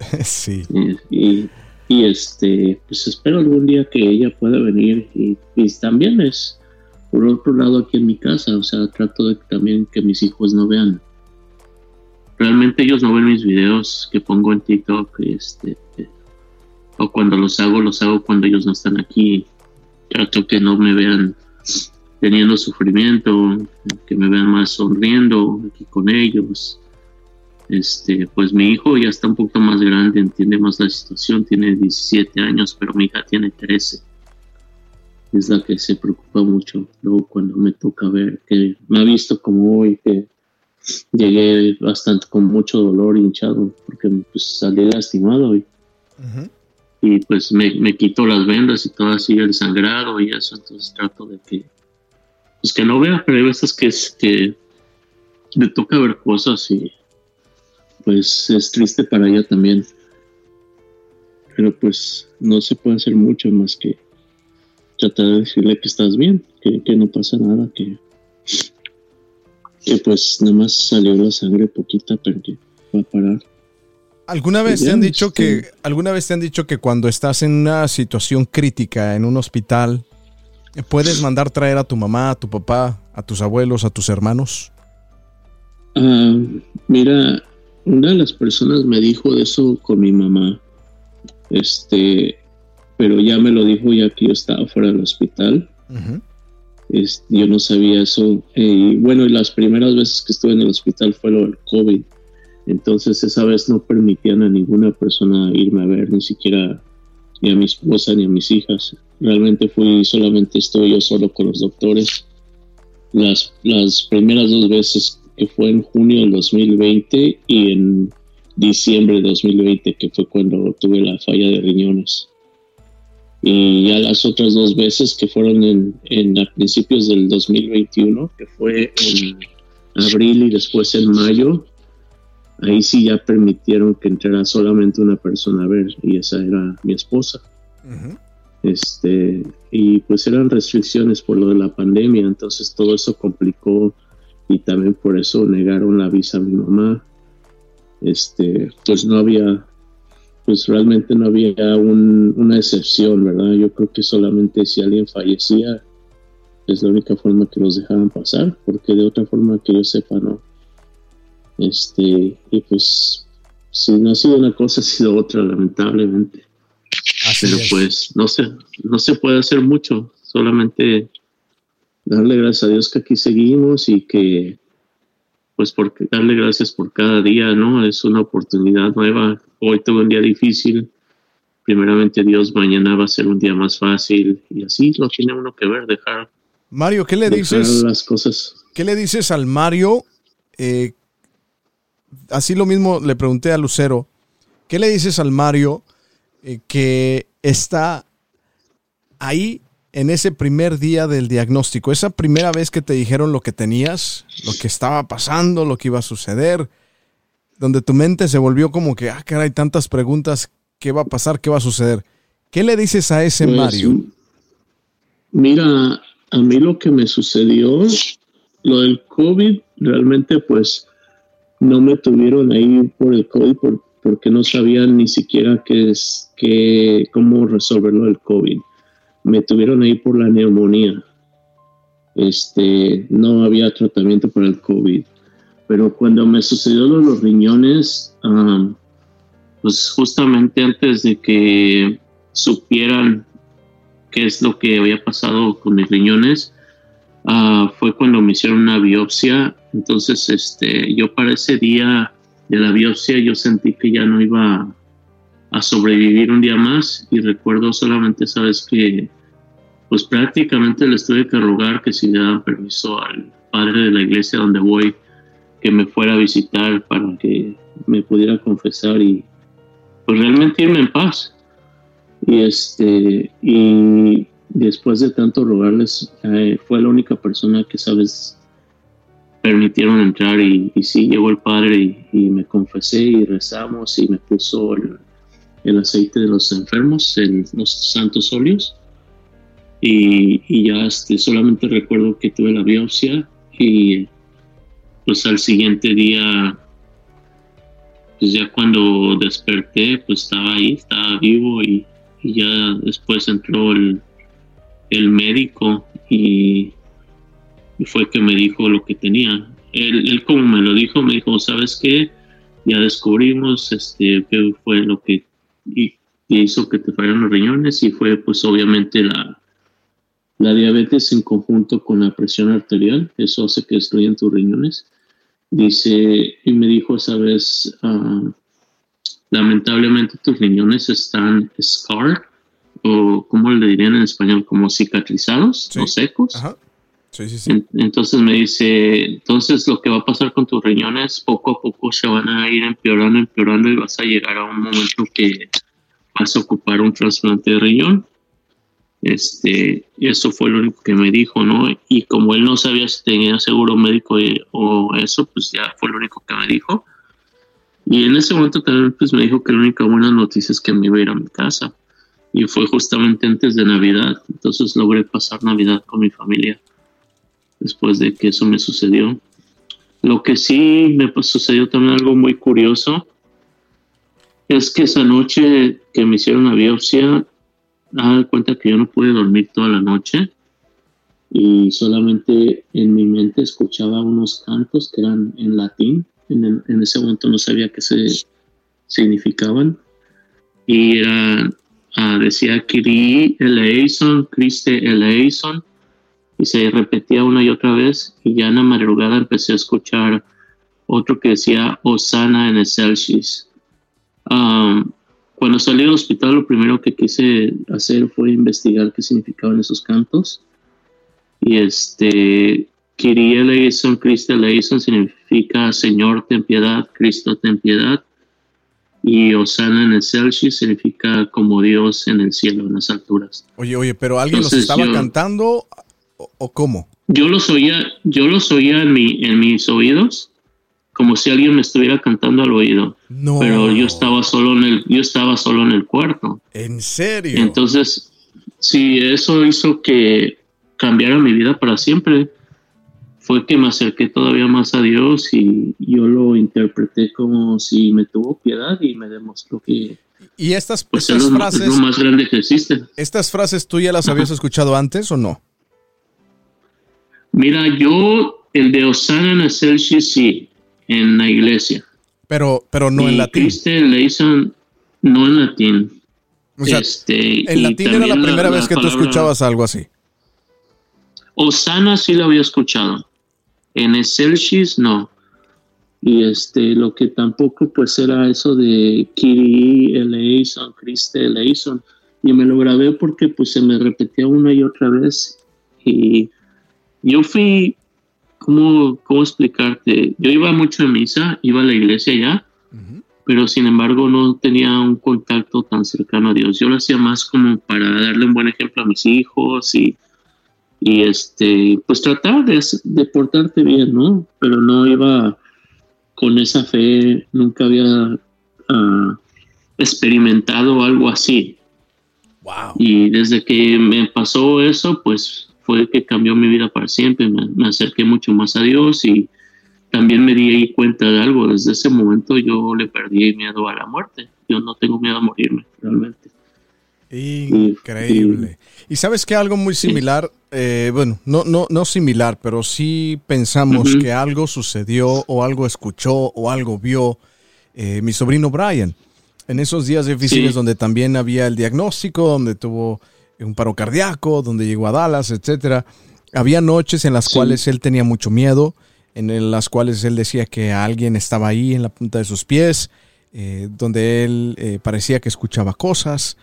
A: sí.
F: y, y este, pues espero algún día que ella pueda venir y, también es por otro lado aquí en mi casa, o sea, trato de también que mis hijos no vean. Realmente ellos no ven mis videos que pongo en TikTok, este, o cuando los hago, los hago cuando ellos no están aquí. Trato que no me vean teniendo sufrimiento, que me vean más sonriendo aquí con ellos. Este, pues mi hijo ya está un poco más grande, entiende más la situación, tiene 17 años, pero mi hija tiene 13. Es la que se preocupa mucho. Luego cuando me toca ver que me ha visto como hoy, que llegué bastante con mucho dolor hinchado, porque pues salí lastimado y, y pues me, me quito las vendas y todo así el sangrado y eso, entonces trato de que pues que no vea, pero hay veces que, es, que me toca ver cosas y pues es triste para ella también. Pero pues no se puede hacer mucho más que tratar de decirle que estás bien, que, no pasa nada, que, que pues nada más salió la sangre poquita, pero que va a parar.
A: ¿Alguna vez te han dicho que este, alguna vez te han dicho que cuando estás en una situación crítica en un hospital puedes mandar traer a tu mamá, a tu papá, a tus abuelos, a tus hermanos?
F: Ah, mira, una de las personas me dijo eso con mi mamá, este, pero ya me lo dijo ya que yo estaba fuera del hospital. Yo no sabía eso. y bueno, y las primeras veces que estuve en el hospital fue lo del COVID. Entonces esa vez no permitían a ninguna persona irme a ver, ni siquiera ni a mi esposa ni a mis hijas. Realmente fui solamente estoy yo solo con los doctores. Las, las primeras dos veces que fue en junio del 2020 y en diciembre de 2020, que fue cuando tuve la falla de riñones. Y ya las otras dos veces que fueron en, en a principios del 2021, que fue en abril y después en mayo, ahí sí ya permitieron que entrara solamente una persona a ver, y esa era mi esposa. Este, y pues eran restricciones por lo de la pandemia, entonces todo eso complicó y también por eso negaron la visa a mi mamá. Este, pues no había, pues realmente no había una excepción, ¿verdad? Yo creo que solamente si alguien fallecía es la única forma que los dejaban pasar, porque de otra forma que yo sepa, no. Este, y pues, si no ha sido una cosa, ha sido otra, lamentablemente. Pero pues, no sé, no se puede hacer mucho, solamente darle gracias a Dios que aquí seguimos y que pues porque darle gracias por cada día, ¿no? Es una oportunidad nueva. Hoy tuve un día difícil. Primeramente Dios, mañana va a ser un día más fácil y así lo tiene uno que ver, dejar.
A: Mario, ¿qué le dices?
F: Las cosas.
A: ¿Qué le dices al Mario? Eh, así lo mismo le pregunté a Lucero. ¿Qué le dices al Mario eh, que está ahí en ese primer día del diagnóstico, esa primera vez que te dijeron lo que tenías, lo que estaba pasando, lo que iba a suceder, donde tu mente se volvió como que, ah, hay tantas preguntas, ¿qué va a pasar? ¿Qué va a suceder? ¿Qué le dices a ese pues, Mario?
F: Mira, a mí lo que me sucedió, lo del COVID, realmente pues no me tuvieron ahí por el COVID porque no sabían ni siquiera qué es, qué, cómo resolverlo el COVID. Me tuvieron ahí por la neumonía. Este, no había tratamiento para el COVID. Pero cuando me sucedió los riñones, pues justamente antes de que supieran qué es lo que había pasado con mis riñones, ah, fue cuando me hicieron una biopsia. Entonces, este, yo para ese día de la biopsia, yo sentí que ya no iba a sobrevivir un día más. Y recuerdo solamente, sabes que, pues prácticamente les tuve que rogar que si le daban permiso al padre de la iglesia donde voy, que me fuera a visitar para que me pudiera confesar y pues realmente irme en paz. Y este, y después de tanto rogarles, eh, fue la única persona que, sabes, permitieron entrar y, y sí, llegó el padre y, me confesé y rezamos y me puso el, aceite de los enfermos, en los santos óleos. Y, y, ya este, solamente recuerdo que tuve la biopsia y pues al siguiente día, pues ya cuando desperté, pues estaba ahí, estaba vivo y, y ya después entró el, médico y, fue que me dijo lo que tenía. Él, como me lo dijo, me dijo, ¿sabes qué? Ya descubrimos este, qué fue lo que hizo que te fallaran los riñones y fue pues obviamente la, la diabetes en conjunto con la presión arterial, eso hace que destruyan tus riñones. Dice, y me dijo esa vez, uh, lamentablemente tus riñones están scarred o como le dirían en español como cicatrizados o secos. Entonces me dice, entonces lo que va a pasar con tus riñones poco a poco se van a ir empeorando, empeorando y vas a llegar a un momento que vas a ocupar un trasplante de riñón. Este, eso fue lo único que me dijo, ¿no? Y como él no sabía si tenía seguro médico o eso, pues ya fue lo único que me dijo. Y en ese momento también pues me dijo que la única buena noticia es que me iba a ir a mi casa. Y fue justamente antes de Navidad. Entonces logré pasar Navidad con mi familia después de que eso me sucedió. Lo que sí me sucedió también algo muy curioso es que esa noche que me hicieron la biopsia, da cuenta que yo no pude dormir toda la noche y solamente en mi mente escuchaba unos cantos que eran en latín en, ese momento no sabía qué se significaban. Y era, uh, decía Kiri eleison, Christe eleison, y se repetía una y otra vez. Y ya en la madrugada empecé a escuchar otro que decía Osana en excelsis. Um, cuando salí del hospital, lo primero que quise hacer fue investigar qué significaban esos cantos. Y este, Kyrie eleison, Cristo eleison significa Señor ten piedad, Cristo ten piedad. Y Osana en el Celsius significa como Dios en el cielo, en las alturas.
A: Oye, oye, pero alguien los estaba cantando o, cómo?
F: Yo los oía, yo los oía en, mi, en mis oídos, como si alguien me estuviera cantando al oído. No. Pero yo estaba solo en el, yo estaba solo en el cuarto.
A: ¿En serio?
F: Entonces, sí, eso hizo que cambiara mi vida para siempre fue que me acerqué todavía más a Dios y yo lo interpreté como si me tuvo piedad y me demostró que
A: y estas, pues, frases
F: es lo más grande que existe.
A: ¿Estas frases tú ya las habías escuchado antes o no?
F: Mira, yo el de Osana en sí, en la iglesia.
A: Pero, pero no en latín.
F: no en latín.
A: O sea, este, en latín era la primera vez que tú escuchabas algo así.
F: Osana sí lo había escuchado. En Excelsis no. Y este, lo que tampoco pues era eso de Kiri eleison, Christe eleison. Y me lo grabé porque pues se me repetía una y otra vez. Y yo fui, ¿cómo, cómo explicarte? Yo iba mucho a misa, iba a la iglesia ya, pero sin embargo no tenía un contacto tan cercano a Dios. Yo lo hacía más como para darle un buen ejemplo a mis hijos y y este, pues tratar de, de portarte bien, ¿no? Pero no iba con esa fe, nunca había ah, experimentado algo así. Y desde que me pasó eso, pues fue que cambió mi vida para siempre. Me, acerqué mucho más a Dios y también me di cuenta de algo. Desde ese momento yo le perdí miedo a la muerte. Yo no tengo miedo a morirme, realmente.
A: Increíble. Y, sabes que algo muy similar, eh, bueno, no, no, no similar, pero sí pensamos que algo sucedió o algo escuchó o algo vio eh, mi sobrino Brian. En esos días difíciles donde también había el diagnóstico, donde tuvo un paro cardíaco, donde llegó a Dallas, etcétera. Había noches en las cuales él tenía mucho miedo, en las cuales él decía que alguien estaba ahí en la punta de sus pies, eh, donde él parecía que escuchaba cosas.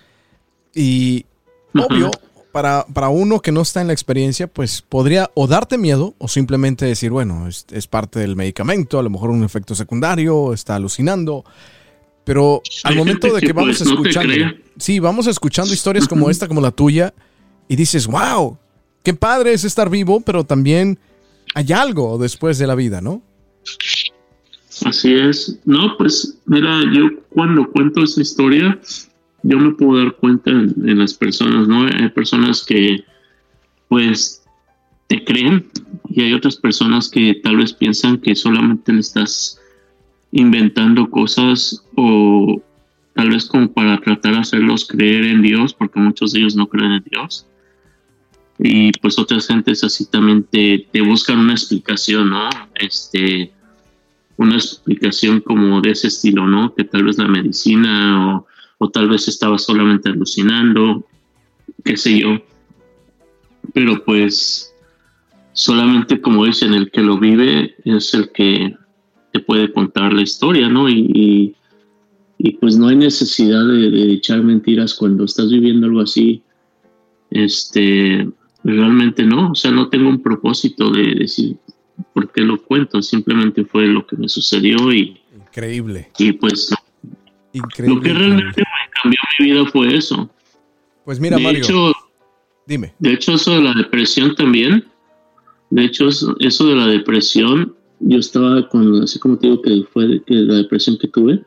A: Y obvio, para, para, uno que no está en la experiencia, pues podría o darte miedo o simplemente decir, bueno, es, parte del medicamento, a lo mejor un efecto secundario, está alucinando. Pero al momento de que, vamos pues, escuchando, sí, vamos escuchando historias como esta, como la tuya, y dices, wow, qué padre es estar vivo, pero también hay algo después de la vida, ¿no?
F: Así es. No, pues mira, yo cuando cuento esa historia, yo me puedo dar cuenta en, las personas, ¿no? Hay personas que pues te creen y hay otras personas que tal vez piensan que solamente le estás inventando cosas o tal vez como para tratar de hacerlos creer en Dios, porque muchos de ellos no creen en Dios. Y pues otras gentes así también te, te buscan una explicación, ¿no? Este, una explicación como de ese estilo, ¿no? Que tal vez la medicina o o tal vez estaba solamente alucinando, qué sé yo. Pero pues solamente como dicen, el que lo vive es el que te puede contar la historia, ¿no? Y, pues no hay necesidad de, echar mentiras cuando estás viviendo algo así. Este, realmente no, o sea, no tengo un propósito de decir por qué lo cuento, simplemente fue lo que me sucedió y...
A: Increíble.
F: Y pues Increíble. Lo que realmente me cambió mi vida fue eso.
A: Pues mira, Mario. dime.
F: De hecho, eso de la depresión también. De hecho, eso, de la depresión, yo estaba con, así como te digo que fue que la depresión que tuve,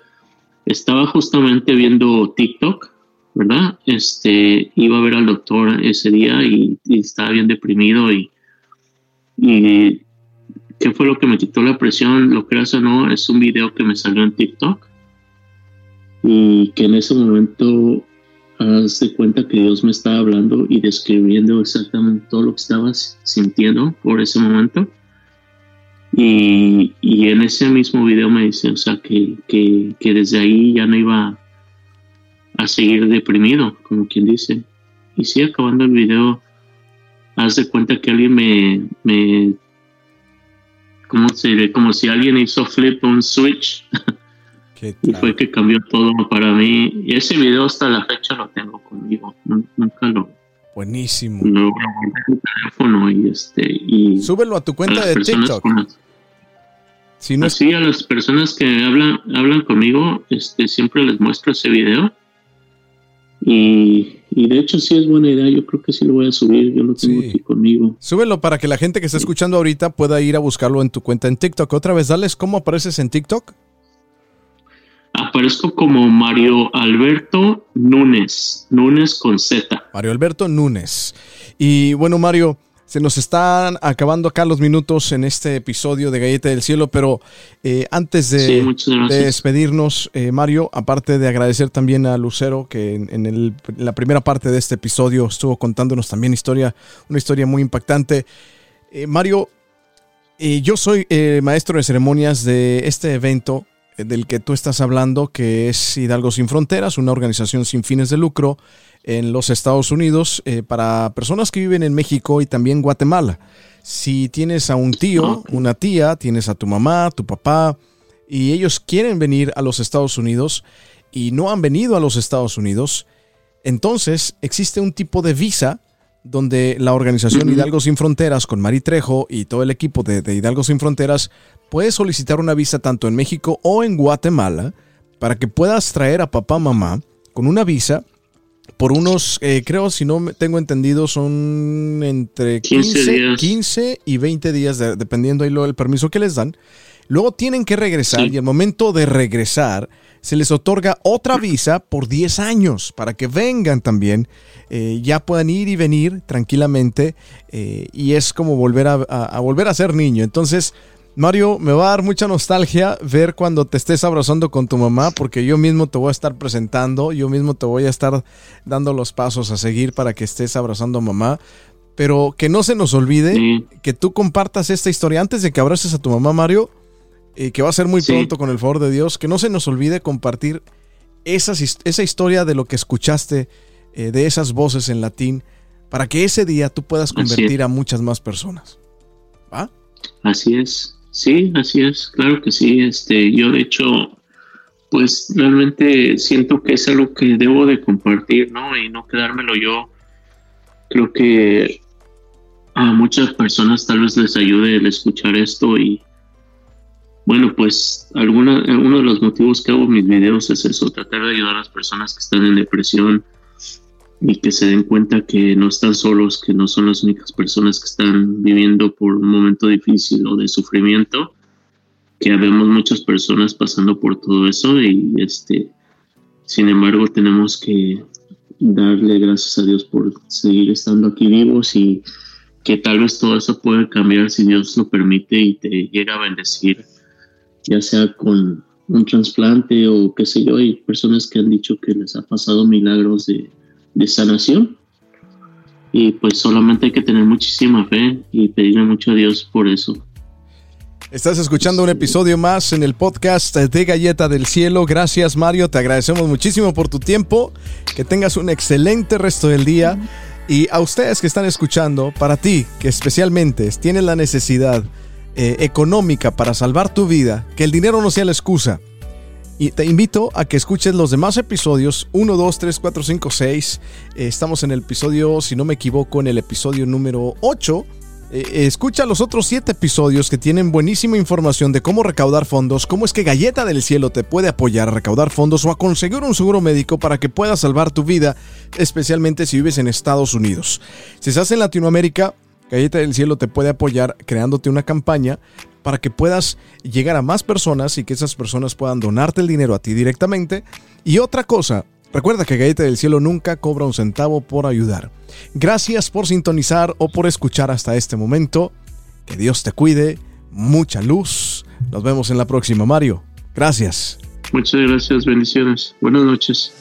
F: estaba justamente viendo TikTok, ¿verdad? Este, iba a ver al doctor ese día y, estaba bien deprimido y, ¿qué fue lo que me quitó la presión? Lo creas o no, es un video que me salió en TikTok y que en ese momento hace cuenta que Dios me estaba hablando y describiendo exactamente todo lo que estaba sintiendo por ese momento. Y, y en ese mismo video me dice, o sea, que, que, que, desde ahí ya no iba a seguir deprimido, como quien dice. Y sí, acabando el video, haz de cuenta que alguien me, me ¿cómo se dice? Como si alguien hizo flip un switch y fue que cambió todo para mí. Y ese video hasta la fecha lo tengo conmigo. Nunca lo.
A: Buenísimo.
F: Lo en teléfono y este. Y
A: Súbelo a tu cuenta de TikTok.
F: Si no así a las personas que hablan, hablan conmigo, este, siempre les muestro ese video. Y, y, de hecho sí es buena idea, yo creo que sí lo voy a subir, yo lo tengo aquí conmigo.
A: Súbelo para que la gente que está escuchando ahorita pueda ir a buscarlo en tu cuenta en TikTok. Otra vez, dales cómo apareces en TikTok
F: aparezco como Mario Alberto Núñez, Núñez con Z.
A: Mario Alberto Núñez. Y bueno, Mario, se nos están acabando acá los minutos en este episodio de Galleta del Cielo, pero eh, antes de, despedirnos, eh, Mario, aparte de agradecer también a Lucero, que en, la primera parte de este episodio estuvo contándonos también historia, una historia muy impactante. Eh, Mario, yo soy maestro de ceremonias de este evento del que tú estás hablando, que es Hidalgo Sin Fronteras, una organización sin fines de lucro en los Estados Unidos eh, para personas que viven en México y también Guatemala. Si tienes a un tío, una tía, tienes a tu mamá, tu papá, y ellos quieren venir a los Estados Unidos y no han venido a los Estados Unidos, entonces existe un tipo de visa donde la organización Hidalgo Sin Fronteras con Mari Trejo y todo el equipo de, de Hidalgo Sin Fronteras puedes solicitar una visa tanto en México o en Guatemala para que puedas traer a papá mamá con una visa por unos, eh, creo, si no tengo entendido, son entre 15, 15, y 20 días, dependiendo ahí lo, el permiso que les dan. luego tienen que regresar y al momento de regresar se les otorga otra visa por 10 años para que vengan también, eh, ya puedan ir y venir tranquilamente eh, y es como volver a, volver a ser niño. Entonces, Mario, me va a dar mucha nostalgia ver cuando te estés abrazando con tu mamá, porque yo mismo te voy a estar presentando, yo mismo te voy a estar dando los pasos a seguir para que estés abrazando a mamá. Pero que no se nos olvide que tú compartas esta historia antes de que abraces a tu mamá, Mario, y que va a ser muy pronto con el favor de Dios, que no se nos olvide compartir esa historia de lo que escuchaste, eh, de esas voces en latín, para que ese día tú puedas convertir a muchas más personas. ¿Va?
F: Así es, sí, así es, claro que sí. Este, yo de hecho, pues realmente siento que es algo que debo de compartir, ¿no? Y no quedármelo yo. Creo que a muchas personas tal vez les ayude el escuchar esto y bueno, pues alguna, uno de los motivos que hago mis videos es eso, tratar de ayudar a las personas que están en depresión y que se den cuenta que no están solos, que no son las únicas personas que están viviendo por un momento difícil o de sufrimiento, que habemos muchas personas pasando por todo eso y este, sin embargo tenemos que darle gracias a Dios por seguir estando aquí vivos y que tal vez todo eso puede cambiar si Dios lo permite y te llega a bendecir, ya sea con un trasplante o qué sé yo, hay personas que han dicho que les ha pasado milagros de, de sanación y pues solamente hay que tener muchísima fe y pedirle mucho a Dios por eso.
A: Estás escuchando un episodio más en el podcast de Galleta del Cielo. Gracias Mario, te agradecemos muchísimo por tu tiempo. Que tengas un excelente resto del día. Y a ustedes que están escuchando, para ti, que especialmente tienes la necesidad eh, económica para salvar tu vida, que el dinero no sea la excusa. Y te invito a que escuches los demás episodios 1, 2, 3, 4, 5, 6. estamos en el episodio, si no me equivoco, en el episodio número 8. Eh, escucha los otros 7 episodios que tienen buenísima información de cómo recaudar fondos, cómo es que Galleta del Cielo te puede apoyar a recaudar fondos o a conseguir un seguro médico para que puedas salvar tu vida, especialmente si vives en Estados Unidos. Si estás en Latinoamérica, Galleta del Cielo te puede apoyar creándote una campaña para que puedas llegar a más personas y que esas personas puedan donarte el dinero a ti directamente. Y otra cosa, recuerda que Galleta del Cielo nunca cobra un centavo por ayudar. Gracias por sintonizar o por escuchar hasta este momento. Que Dios te cuide, mucha luz. Nos vemos en la próxima, Mario. Gracias.
F: Muchas gracias, bendiciones. Buenas noches.